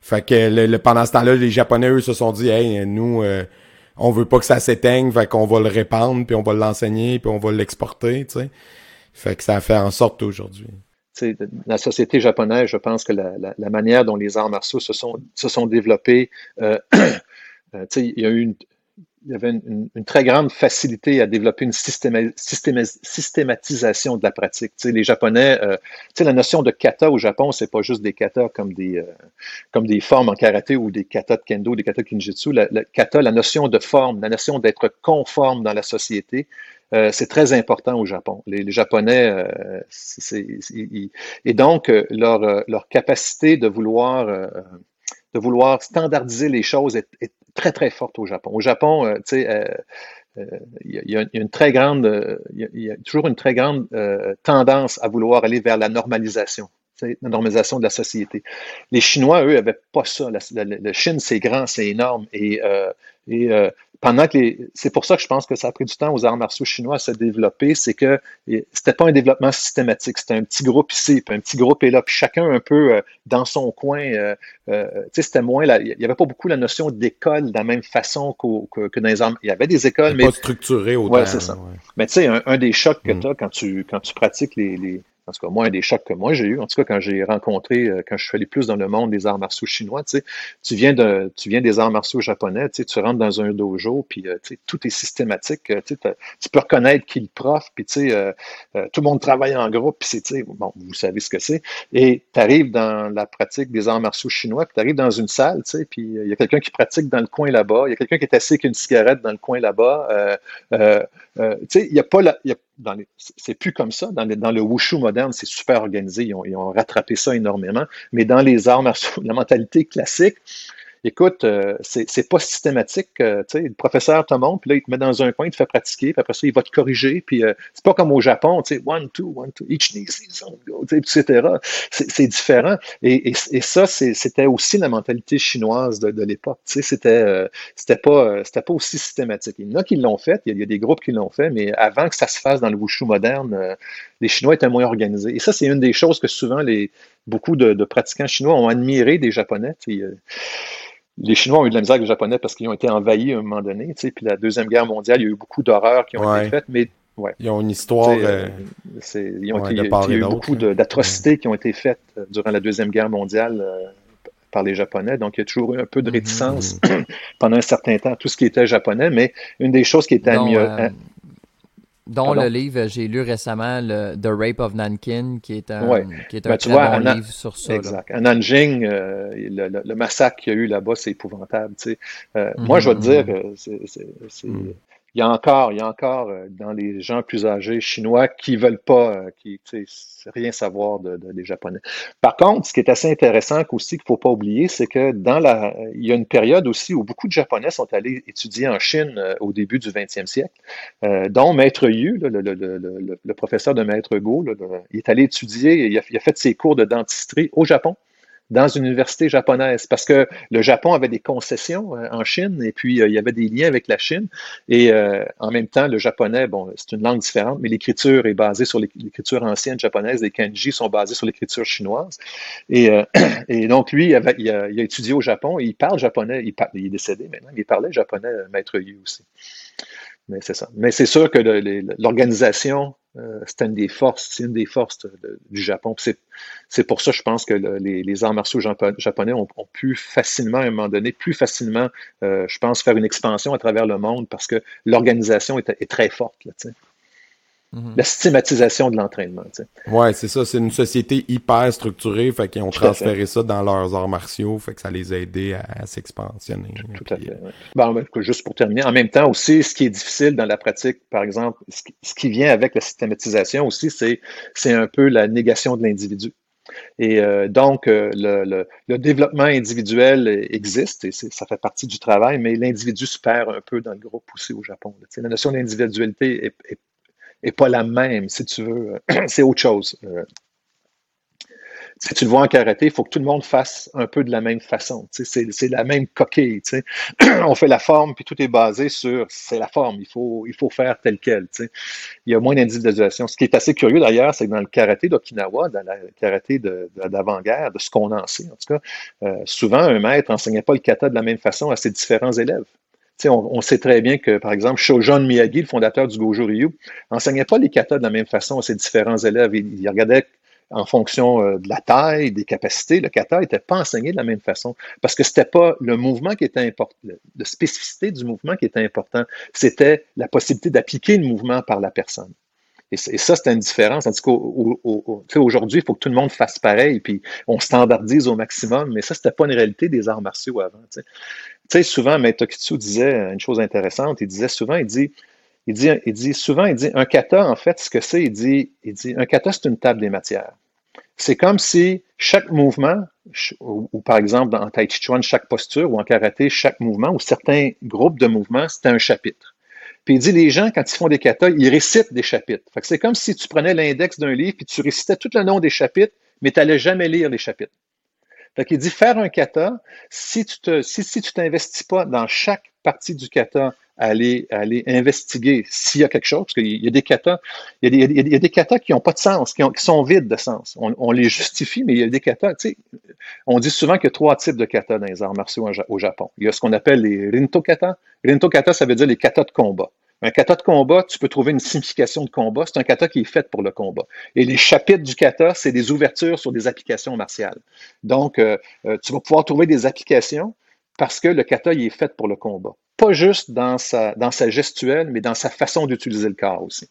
Fait que pendant ce temps-là, les Japonais, eux, se sont dit, hey, nous... Euh, on veut pas que ça s'éteigne, fait qu'on va le répandre, puis on va l'enseigner, puis on va l'exporter, tu sais. Fait que ça fait en sorte aujourd'hui. La société japonaise, je pense que la, la, manière dont les arts martiaux se sont, se sont développés, euh, (clears throat) euh il y a eu une, il y avait une, très grande facilité à développer une systématisation de la pratique. Tu sais, les Japonais, euh, tu sais, la notion de kata au Japon, c'est pas juste des katas comme des, euh, comme des formes en karaté ou des katas de kendo, des katas de kinjitsu. La, kata, la notion de forme, la notion d'être conforme dans la société, euh, c'est très important au Japon. Les, Japonais, euh, c'est, et donc leur, leur capacité de vouloir de vouloir standardiser les choses est, est, très, très forte au Japon. Au Japon, euh, tu sais, euh, euh, il y, a une très grande, il y, a toujours une très grande tendance à vouloir aller vers la normalisation. La normalisation de la société. Les Chinois, eux, avaient pas ça. La, Chine, c'est grand, c'est énorme. Et, euh, et euh, pendant que les, c'est pour ça que je pense que ça a pris du temps aux arts martiaux chinois à se développer, c'est que c'était pas un développement systématique, c'était un petit groupe ici, puis un petit groupe est là, puis chacun un peu euh, dans son coin. Euh, euh, tu sais, c'était moins, il y avait pas beaucoup la notion d'école de la même façon que, que, dans les arts. Il y avait des écoles, mais pas structuré autant. Ouais, c'est ça. Mais tu sais, un, des chocs que mm. tu as quand tu quand tu pratiques les, les en tout cas, moi, un des chocs que moi j'ai eu, en tout cas, quand j'ai rencontré, euh, quand je suis allé plus dans le monde des arts martiaux chinois, tu sais, tu viens de, tu viens des arts martiaux japonais, tu sais, tu rentres dans un dojo, puis euh, tu sais, tout est systématique, euh, tu sais, tu peux reconnaître qui est le prof, puis tu sais, tout le monde travaille en groupe, puis c'est, tu sais, bon, vous savez ce que c'est, et tu arrives dans la pratique des arts martiaux chinois, puis tu arrives dans une salle, tu sais, puis il y a quelqu'un qui pratique dans le coin là-bas, il y a quelqu'un qui est assis avec une cigarette dans le coin là-bas, tu sais, il n'y a pas la, a c'est plus comme ça. Dans, dans le wushu moderne, c'est super organisé. Ils ont, ils ont, rattrapé ça énormément. Mais dans les arts martiaux, (laughs) la mentalité classique, écoute, euh, c'est pas systématique. Euh, sais, le professeur te montre, puis là, il te met dans un coin, il te fait pratiquer, puis après ça, il va te corriger. Puis euh, c'est pas comme au Japon, tu sais, one, two, one, two, each knee, etc. C'est différent. Et, et, et ça, c'était aussi la mentalité chinoise de, de l'époque. Tu sais, c'était c'était pas c'était pas aussi systématique. Il y en a qui l'ont fait, il y, a, des groupes qui l'ont fait, mais avant que ça se fasse dans le wushu moderne, les Chinois étaient moins organisés. Et ça, c'est une des choses que souvent les beaucoup de, de pratiquants chinois ont admiré des Japonais. Les Chinois ont eu de la misère avec les Japonais parce qu'ils ont été envahis à un moment donné. Puis la Deuxième Guerre mondiale, il y a eu beaucoup d'horreurs qui ont été faites, mais ouais. Ils ont une histoire. Euh, euh, ils ont été, il y a eu beaucoup d'atrocités qui ont été faites euh, durant la Deuxième Guerre mondiale par les Japonais. Donc, il y a toujours eu un peu de réticence mm-hmm. (clears throat) pendant un certain temps, tout ce qui était japonais. Mais une des choses qui était mieux. Dont le livre, j'ai lu récemment le, The Rape of Nankin, qui est un, qui est un ben, très bon livre sur ça. Exact. À Nanjing, euh, le, massacre qu'il y a eu là-bas, c'est épouvantable. Tu sais. Euh, Moi, je vais te dire que c'est, mhm il y a encore, il y a encore euh, dans les gens plus âgés chinois qui veulent pas, euh, qui rien savoir de, des Japonais. Par contre, ce qui est assez intéressant aussi qu'il faut pas oublier, c'est que dans la, il y a une période aussi où beaucoup de Japonais sont allés étudier en Chine euh, au début du 20e siècle, dont Maître Yu, le, le, le, le, professeur de Maître Go, il est allé étudier, il a, il a fait ses cours de dentisterie au Japon dans une université japonaise parce que le Japon avait des concessions euh, en Chine et puis euh, il y avait des liens avec la Chine. Et euh, en même temps le japonais bon c'est une langue différente mais l'écriture est basée sur l'écriture ancienne japonaise. Les kanji sont basés sur l'écriture chinoise. Et, (clears throat) donc lui il, a, étudié au Japon et il parle japonais. Il, il est décédé maintenant mais il parlait japonais maître Yu aussi mais c'est ça mais c'est sûr que l'organisation euh, c'est une des forces, c'est une des forces du Japon. C'est pour ça, je pense que les, arts martiaux japonais ont, pu facilement, à un moment donné, plus facilement, euh, je pense, faire une expansion à travers le monde parce que l'organisation est, est, très forte. Là, Mhm. La systématisation de l'entraînement. Ouais, c'est ça. C'est une société hyper structurée, fait qu'ils ont transféré ça dans leurs arts martiaux, fait que ça les a aidés à, s'expansionner. Tout à fait. Bon, ben, juste pour terminer, en même temps aussi, ce qui est difficile dans la pratique, par exemple, ce qui, vient avec la systématisation aussi, c'est c'est un peu la négation de l'individu. Et euh, donc, euh, le, le, développement individuel existe et ça fait partie du travail, mais l'individu se perd un peu dans le groupe aussi au Japon. La notion d'individualité est, est, est pas la même, si tu veux. (clears throat) c'est autre chose. Euh, si tu le vois en karaté, il faut que tout le monde fasse un peu de la même façon. C'est la même coquille. (clears throat) On fait la forme, puis tout est basé sur c'est la forme. Il faut, il faut faire tel quel. Il y a moins d'individualisation. Ce qui est assez curieux d'ailleurs, c'est que dans le karaté d'Okinawa, dans le karaté d'avant-guerre, de, ce qu'on en sait, en tout cas, euh, souvent un maître n'enseignait pas le kata de la même façon à ses différents élèves. On, sait très bien que, par exemple, Shojon Miyagi, le fondateur du Goju Ryu, n'enseignait pas les katas de la même façon à ses différents élèves. Il, regardait en fonction euh, de la taille, des capacités. Le kata n'était pas enseigné de la même façon parce que c'était pas le mouvement qui était important, la spécificité du mouvement qui était important, c'était la possibilité d'appliquer le mouvement par la personne. Et, ça, c'est une différence. Tandis qu'aujourd'hui, il faut que tout le monde fasse pareil, puis on standardise au maximum, mais ça, c'était pas une réalité des arts martiaux avant. Sais, souvent, Maître disait une chose intéressante. Il disait souvent, il dit, il dit, il dit souvent, il dit, un kata, en fait, ce que c'est, il dit, il dit, un kata, c'est une table des matières. C'est comme si chaque mouvement, ou, par exemple dans Tai Chi Chuan, chaque posture, ou en karaté, chaque mouvement, ou certains groupes de mouvements, c'était un chapitre. Puis il dit, les gens, quand ils font des katas, ils récitent des chapitres. Fait que c'est comme si tu prenais l'index d'un livre, puis tu récitais tout le nom des chapitres, mais tu n'allais jamais lire les chapitres. Fait qu'il dit faire un kata, si tu te, si, si tu t'investis pas dans chaque partie du kata aller, aller investiguer s'il y a quelque chose, parce qu'il y a des katas, il y a des, il y a des katas qui n'ont pas de sens, qui, sont vides de sens. On, les justifie, mais il y a des katas, tu sais, on dit souvent qu'il y a trois types de katas dans les arts martiaux au Japon. Il y a ce qu'on appelle les rinto kata. Rinto kata, ça veut dire les katas de combat. Un kata de combat, tu peux trouver une signification de combat. C'est un kata qui est fait pour le combat. Et les chapitres du kata, c'est des ouvertures sur des applications martiales. Donc, euh, euh, tu vas pouvoir trouver des applications parce que le kata, il est fait pour le combat. Pas juste dans sa, dans sa gestuelle, mais dans sa façon d'utiliser le corps aussi.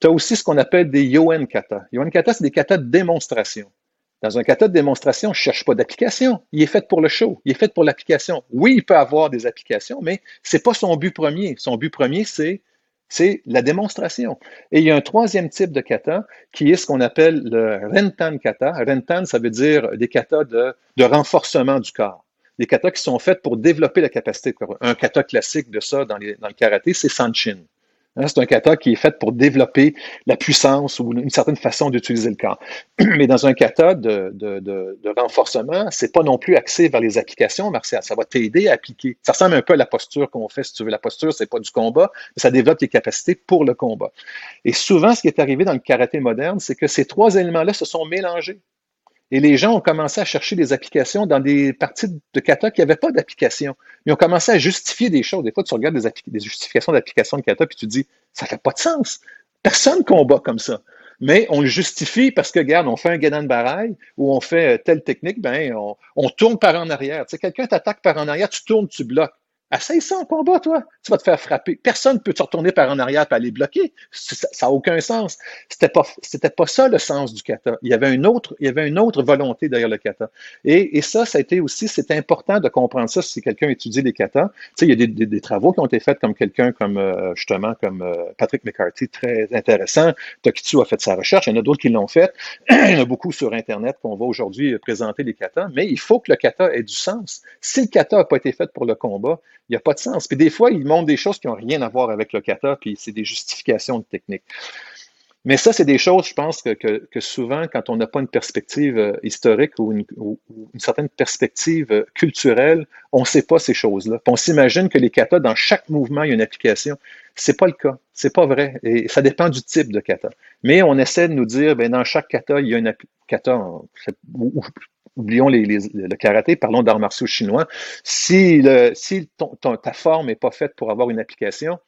Tu as aussi ce qu'on appelle des yoen kata. Yoen kata, c'est des katas de démonstration. Dans un kata de démonstration, je ne cherche pas d'application. Il est fait pour le show. Il est fait pour l'application. Oui, il peut avoir des applications, mais ce n'est pas son but premier. Son but premier, c'est la démonstration. Et il y a un troisième type de kata qui est ce qu'on appelle le rentan kata. Rentan, ça veut dire des katas de, renforcement du corps. Des katas qui sont faits pour développer la capacité. Un kata classique de ça dans, dans le karaté, c'est Sanchin. Hein, c'est un kata qui est fait pour développer la puissance ou une certaine façon d'utiliser le corps. (clears throat) Mais dans un kata de, de, de, de renforcement, c'est pas non plus axé vers les applications martiales. Ça va t'aider à appliquer. Ça ressemble un peu à la posture qu'on fait, si tu veux. La posture, c'est pas du combat, mais ça développe tes capacités pour le combat. Et souvent, ce qui est arrivé dans le karaté moderne, c'est que ces trois éléments-là se sont mélangés. Et les gens ont commencé à chercher des applications dans des parties de kata qui n'avaient pas d'application. Ils ont commencé à justifier des choses. Des fois, tu regardes des, justifications d'application de kata puis tu te dis, ça fait pas de sens. Personne combat comme ça. Mais on le justifie parce que, regarde, on fait un Gedan Barail ou on fait euh, telle technique, ben, on, on tourne par en arrière. Tu sais, quelqu'un t'attaque par en arrière, tu tournes, tu bloques. Essaye ça en combat, toi. Tu vas te faire frapper. Personne ne peut te retourner par en arrière et aller bloquer. Ça n'a aucun sens. C'était pas, c'était pas ça le sens du kata. Il y avait une autre, il y avait une autre volonté derrière le kata. Et, et ça, ça a été aussi, c'est important de comprendre ça si quelqu'un étudie les katas. Tu sais, il y a des, des, travaux qui ont été faits comme quelqu'un comme, euh, justement, comme euh, Patrick McCarthy, très intéressant. Tokitsu a fait sa recherche. Il y en a d'autres qui l'ont fait. (clears throat) il y en a beaucoup sur Internet qu'on va aujourd'hui présenter les katas. Mais il faut que le kata ait du sens. Si le kata n'a pas été fait pour le combat, il n'y a pas de sens. Puis des fois, ils montrent des choses qui n'ont rien à voir avec le kata, puis c'est des justifications de technique. Mais ça, c'est des choses, je pense, que, que, souvent, quand on n'a pas une perspective euh, historique ou une, une, certaine perspective euh, culturelle, on ne sait pas ces choses-là. on s'imagine que les katas, dans chaque mouvement, il y a une application. C'est pas le cas. C'est pas vrai. Et ça dépend du type de kata. Mais on essaie de nous dire, ben, dans chaque kata, il y a une kata, oublions le karaté, parlons d'arts martiaux chinois. Si ta forme n'est pas faite pour avoir une application,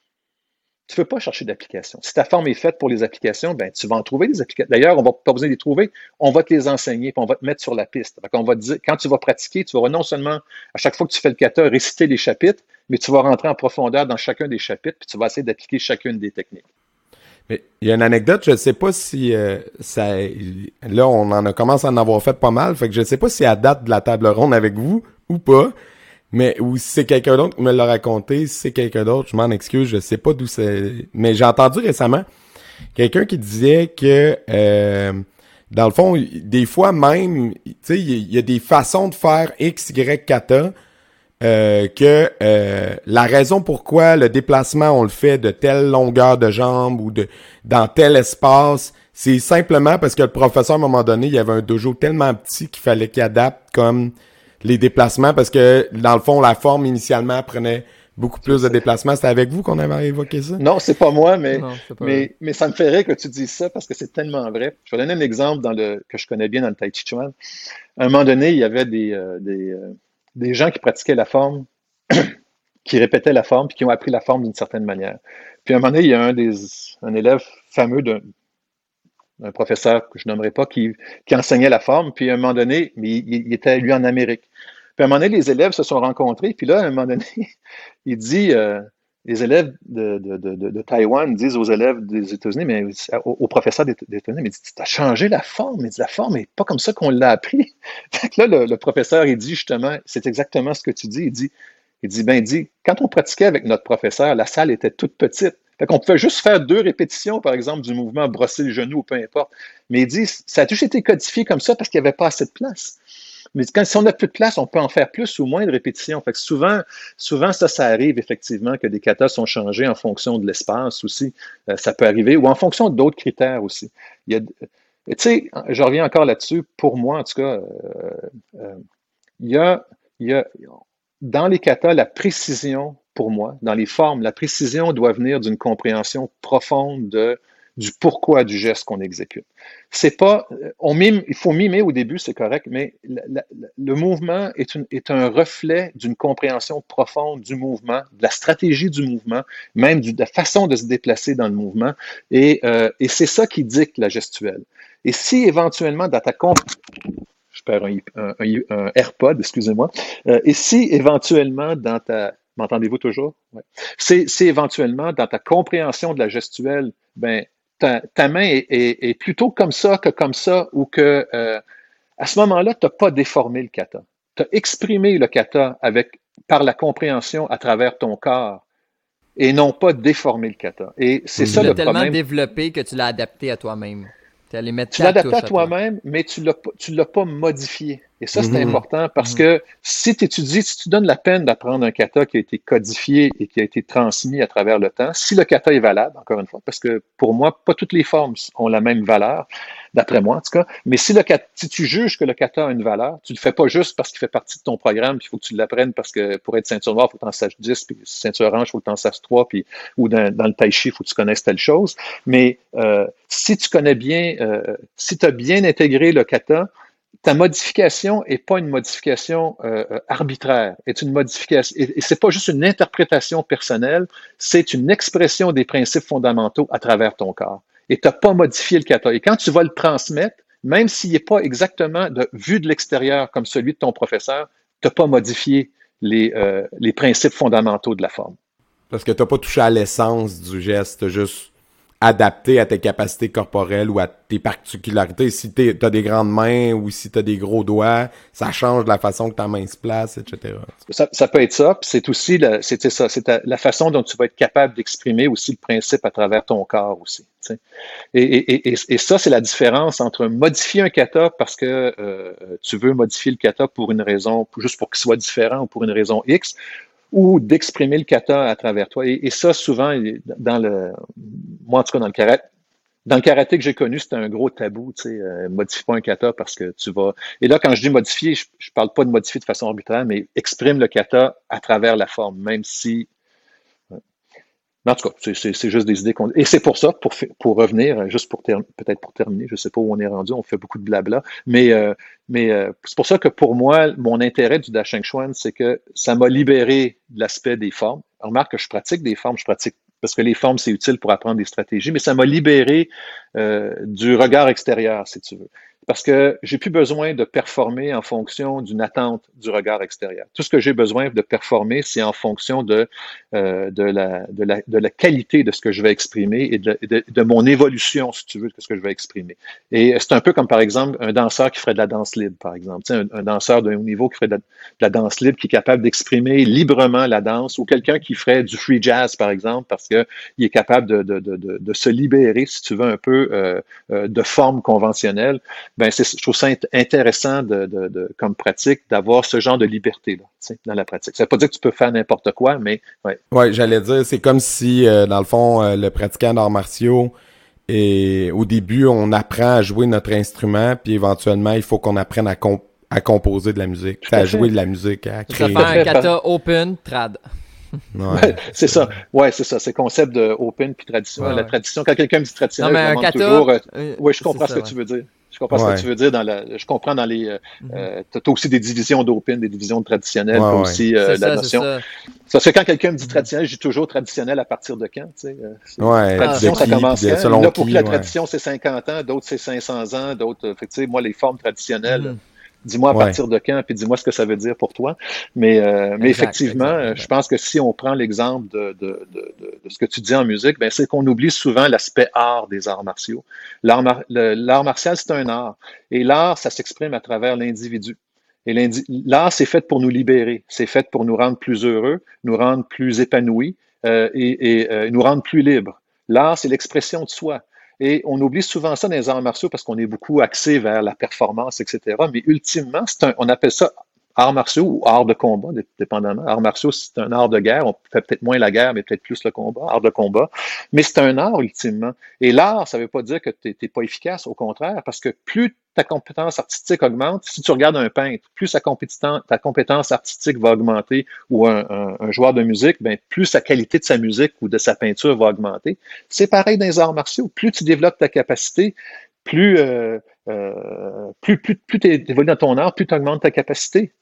tu ne peux pas chercher d'application. Si ta forme est faite pour les applications, ben, tu vas en trouver des applications. D'ailleurs, on va pas besoin de les trouver, on va te les enseigner, puis on va te mettre sur la piste. on va dire, quand tu vas pratiquer, tu vas non seulement, à chaque fois que tu fais le kata, réciter les chapitres, mais tu vas rentrer en profondeur dans chacun des chapitres, puis tu vas essayer d'appliquer chacune des techniques. Mais il y a une anecdote, je ne sais pas si euh, ça. Là, on en a commencé à en avoir fait pas mal, fait que je ne sais pas si à date de la table ronde avec vous ou pas. Mais ou si c'est quelqu'un d'autre qui me l'a raconté, si c'est quelqu'un d'autre, je m'en excuse, je sais pas d'où c'est. Mais j'ai entendu récemment quelqu'un qui disait que euh, dans le fond, des fois même, tu sais, il y, a des façons de faire X, Y, kata euh, que euh, la raison pourquoi le déplacement on le fait de telle longueur de jambe ou de dans tel espace, c'est simplement parce que le professeur à un moment donné, il y avait un dojo tellement petit qu'il fallait qu'il adapte comme les déplacements parce que dans le fond la forme initialement prenait beaucoup plus de déplacements. C'était avec vous qu'on avait évoqué ça? Non, c'est pas moi, mais, mais, mais ça me ferait que tu dises ça parce que c'est tellement vrai. Je vais donner un exemple dans le, que je connais bien dans le Tai Chi Chuan. À un moment donné, il y avait des, euh, des, des gens qui pratiquaient la forme, (clears throat) qui répétaient la forme, puis qui ont appris la forme d'une certaine manière. Puis à un moment donné, il y a un, des, un élève fameux d'un professeur que je nommerai pas, qui, enseignait la forme, puis à un moment donné, il, il, était lui en Amérique. Puis à un moment donné, les élèves se sont rencontrés, puis là, à un moment donné, (laughs) il dit, euh, les élèves de, de, de, Taïwan disent aux élèves des États-Unis, mais aux, professeurs des, États-Unis, mais tu as changé la forme. Mais la forme n'est pas comme ça qu'on l'a appris. (laughs) là, le, professeur, il dit justement, c'est exactement ce que tu dis. Il dit, il dit, ben, il dit, quand on pratiquait avec notre professeur, la salle était toute petite. Fait qu'on pouvait juste faire deux répétitions, par exemple, du mouvement brosser le genou ou peu importe. Mais il dit, ça a toujours été codifié comme ça parce qu'il n'y avait pas assez de place. Mais quand, si on n'a plus de place, on peut en faire plus ou moins de répétitions. Souvent, souvent, ça, ça arrive effectivement que des katas sont changés en fonction de l'espace aussi. Euh, ça peut arriver, ou en fonction d'autres critères aussi. Il a, tu sais, je reviens encore là-dessus. Pour moi, en tout cas, il y a, y a dans les katas, la précision, pour moi, dans les formes, la précision doit venir d'une compréhension profonde de du pourquoi du geste qu'on exécute. C'est pas, on mime, il faut mimer au début, c'est correct, mais le mouvement est, une, est un reflet d'une compréhension profonde du mouvement, de la stratégie du mouvement, même de la façon de se déplacer dans le mouvement, et, euh, et c'est ça qui dicte la gestuelle. Et si éventuellement dans ta je perds un, un, AirPod, excusez-moi, euh, et si éventuellement dans ta M'entendez-vous toujours? Ouais. C'est éventuellement dans ta compréhension de la gestuelle, ben, ta, main est, plutôt comme ça que comme ça, ou que euh, à ce moment-là, tu n'as pas déformé le kata. Tu as exprimé le kata avec, par la compréhension à travers ton corps et non pas déformé le kata. Et c'est ça le problème. Tu l'as tellement développé que tu l'as adapté à toi-même. Tu l'as adapté à toi-même, mais tu ne l'as pas modifié. Et ça, c'est mhm. important parce mhm. que si tu étudies, si tu donnes la peine d'apprendre un kata qui a été codifié et qui a été transmis à travers le temps, si le kata est valable, encore une fois, parce que pour moi, pas toutes les formes ont la même valeur, d'après moi en tout cas, mais si, le, si tu juges que le kata a une valeur, tu le fais pas juste parce qu'il fait partie de ton programme, puis il faut que tu l'apprennes parce que pour être ceinture noire, il faut que tu en saches 10, puis ceinture orange, il faut que tu en saches 3, puis, ou dans, le tai chi, il faut que tu connaisses telle chose. Mais euh, si tu connais bien, euh, si tu as bien intégré le kata, ta modification n'est pas une modification euh, euh, arbitraire, est une modification, et, c'est pas juste une interprétation personnelle, c'est une expression des principes fondamentaux à travers ton corps. Et tu n'as pas modifié le kata. Et quand tu vas le transmettre, même s'il n'est pas exactement de, vu de l'extérieur comme celui de ton professeur, tu n'as pas modifié les, euh, les principes fondamentaux de la forme. Parce que tu n'as pas touché à l'essence du geste, juste adapté à tes capacités corporelles ou à tes particularités. Si tu as des grandes mains ou si tu as des gros doigts, ça change la façon que ta main se place, etc. Ça, peut être ça. C'est aussi la, c'est ça, c'est la façon dont tu vas être capable d'exprimer aussi le principe à travers ton corps aussi. Et, ça, c'est la différence entre modifier un kata parce que euh, tu veux modifier le kata pour une raison, juste pour qu'il soit différent ou pour une raison X, ou d'exprimer le kata à travers toi. Et, ça, souvent, dans le, moi en tout cas dans le karaté, dans le karaté que j'ai connu, c'était un gros tabou, tu sais, euh, modifie pas un kata parce que tu vas. Et là, quand je dis modifier, je, je parle pas de modifier de façon arbitraire, mais exprime le kata à travers la forme, même si en tout cas, c'est juste des idées qu'on. Et c'est pour ça, pour, pour revenir, juste pour peut-être pour terminer, je ne sais pas où on est rendu, on fait beaucoup de blabla, mais, euh, mais euh, c'est pour ça que pour moi, mon intérêt du Dasheng Chuan, c'est que ça m'a libéré de l'aspect des formes. Remarque que je pratique des formes, je pratique parce que les formes, c'est utile pour apprendre des stratégies, mais ça m'a libéré euh, du regard extérieur, si tu veux parce que j'ai plus besoin de performer en fonction d'une attente du regard extérieur. Tout ce que j'ai besoin de performer, c'est en fonction de, euh, de, la, de, la, de, la, qualité de ce que je vais exprimer et de, de, mon évolution, si tu veux, de ce que je vais exprimer. Et c'est un peu comme, par exemple, un danseur qui ferait de la danse libre, par exemple. Tu sais, un, danseur d'un haut niveau qui ferait de la, danse libre, qui est capable d'exprimer librement la danse, ou quelqu'un qui ferait du free jazz, par exemple, parce qu'il est capable de, de, de, se libérer, si tu veux, un peu euh, euh de forme conventionnelle ben je trouve ça intéressant de, de, comme pratique d'avoir ce genre de liberté là, dans la pratique. Ça veut pas dire que tu peux faire n'importe quoi, mais ouais. Ouais, j'allais dire, c'est comme si euh, dans le fond euh, le pratiquant d'arts martiaux et au début on apprend à jouer notre instrument, puis éventuellement il faut qu'on apprenne à, à composer de la musique, à, jouer de la musique, à créer. Ça fait un kata open trad. Ouais, c'est ça. Ouais, c'est ça. C'est le concept de open puis tradition. la tradition, quand quelqu'un me dit traditionnel, non, mais je un kata, toujours. Euh, oui, je comprends ce que tu veux dire. Je comprends ce que tu veux dire dans la. Je comprends dans les. Euh, mm -hmm. tu as aussi des divisions d'open, des divisions traditionnelles, ouais, aussi euh, la notion. Ça. Parce que quand quelqu'un me dit traditionnel, je dis toujours traditionnel à partir de quand, tu sais. Euh, ouais, tradition, ça commence quand? Y a pour qui la tradition, c'est 50 ans, d'autres c'est 500 ans, d'autres. tu sais, moi, les formes traditionnelles. Mm -hmm Dis-moi à partir de quand, puis dis-moi ce que ça veut dire pour toi. Mais, euh, mais effectivement, je pense que si on prend l'exemple de, de, de, de, ce que tu dis en musique, ben, c'est qu'on oublie souvent l'aspect art des arts martiaux. L'art martial, c'est un art. Et l'art, ça s'exprime à travers l'individu. Et l'art, c'est fait pour nous libérer, c'est fait pour nous rendre plus heureux, nous rendre plus épanouis euh, et, et euh, nous rendre plus libres. L'art, c'est l'expression de soi. Et on oublie souvent ça dans les arts martiaux parce qu'on est beaucoup axé vers la performance, etc. Mais ultimement, un, on appelle ça arts martiaux ou arts de combat, dépendamment. Arts martiaux, c'est un art de guerre. On fait peut-être moins la guerre, mais peut-être plus le combat, art de combat. Mais c'est un art, ultimement. Et l'art, ça ne veut pas dire que tu n'es pas efficace, au contraire, parce que plus ta compétence artistique augmente, si tu regardes un peintre, plus sa ta compétence artistique va augmenter, ou un, joueur de musique, ben, plus la qualité de sa musique ou de sa peinture va augmenter. C'est pareil dans les arts martiaux. Plus tu développes ta capacité, plus, euh, euh, plus, plus, plus tu évolues dans ton art, plus tu augmentes ta capacité.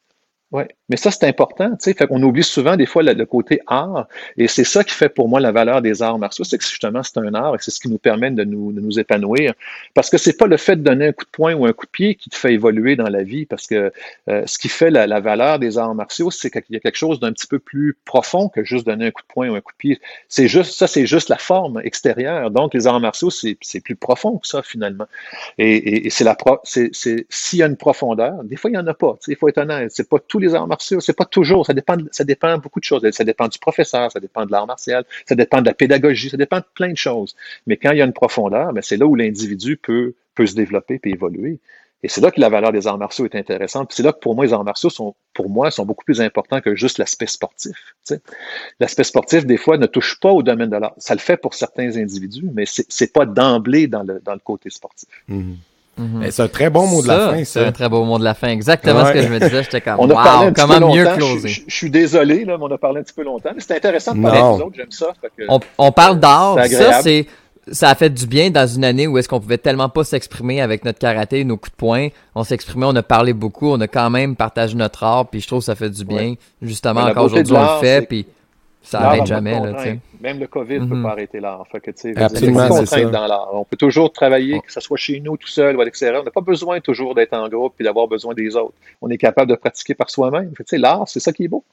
Oui, mais ça, c'est important. Tu sais, fait qu'on oublie souvent des fois le, côté art. Et c'est ça qui fait pour moi la valeur des arts martiaux, c'est que justement, c'est un art et c'est ce qui nous permet de nous, de nous épanouir. Parce que c'est pas le fait de donner un coup de poing ou un coup de pied qui te fait évoluer dans la vie. Parce que euh, ce qui fait la, valeur des arts martiaux, c'est qu'il y a quelque chose d'un petit peu plus profond que juste donner un coup de poing ou un coup de pied. C'est juste, ça, c'est juste la forme extérieure. Donc, les arts martiaux, c'est plus profond que ça, finalement. Et, et, c'est la c'est s'il y a une profondeur, des fois, il y en a pas. Il faut être honnête. C'est pas tous les arts martiaux. C'est pas toujours. Ça dépend, ça dépend beaucoup de choses. Ça dépend du professeur, ça dépend de l'art martial, ça dépend de la pédagogie, ça dépend de plein de choses. Mais quand il y a une profondeur, ben, c'est là où l'individu peut, peut se développer et évoluer. Et c'est là que la valeur des arts martiaux est intéressante. c'est là que pour moi, les arts martiaux sont, pour moi, sont beaucoup plus importants que juste l'aspect sportif. L'aspect sportif, des fois, ne touche pas au domaine de l'art. Ça le fait pour certains individus, mais c'est, c'est pas d'emblée dans le, dans le côté sportif. Mm-hmm. Mhm. C'est un très bon mot de la fin, ça. C'est un très beau mot de la fin. Exactement ce que je me disais. J'étais comme, (laughs) on a parlé comment mieux closer. Je, suis désolé, là, mais on a parlé un petit peu longtemps. Mais c'est intéressant de parler avec autres. J'aime ça. on, parle d'art. Ça, c'est, ça a fait du bien dans une année où est-ce qu'on pouvait tellement pas s'exprimer avec notre karaté, nos coups de poing. On s'exprimait, on a parlé beaucoup, on a quand même partagé notre art, puis je trouve que ça fait du bien. Justement, encore aujourd'hui, on le fait, puis ça n'arrête jamais. Là, Même le COVID ne peut mhm. pas arrêter l'art. Fait que, Absolument, c'est dans l'art. On peut toujours travailler, que ce soit chez nous tout seul ou à l'extérieur. On n'a pas besoin toujours d'être en groupe et d'avoir besoin des autres. On est capable de pratiquer par soi-même. L'art, c'est ça qui est beau.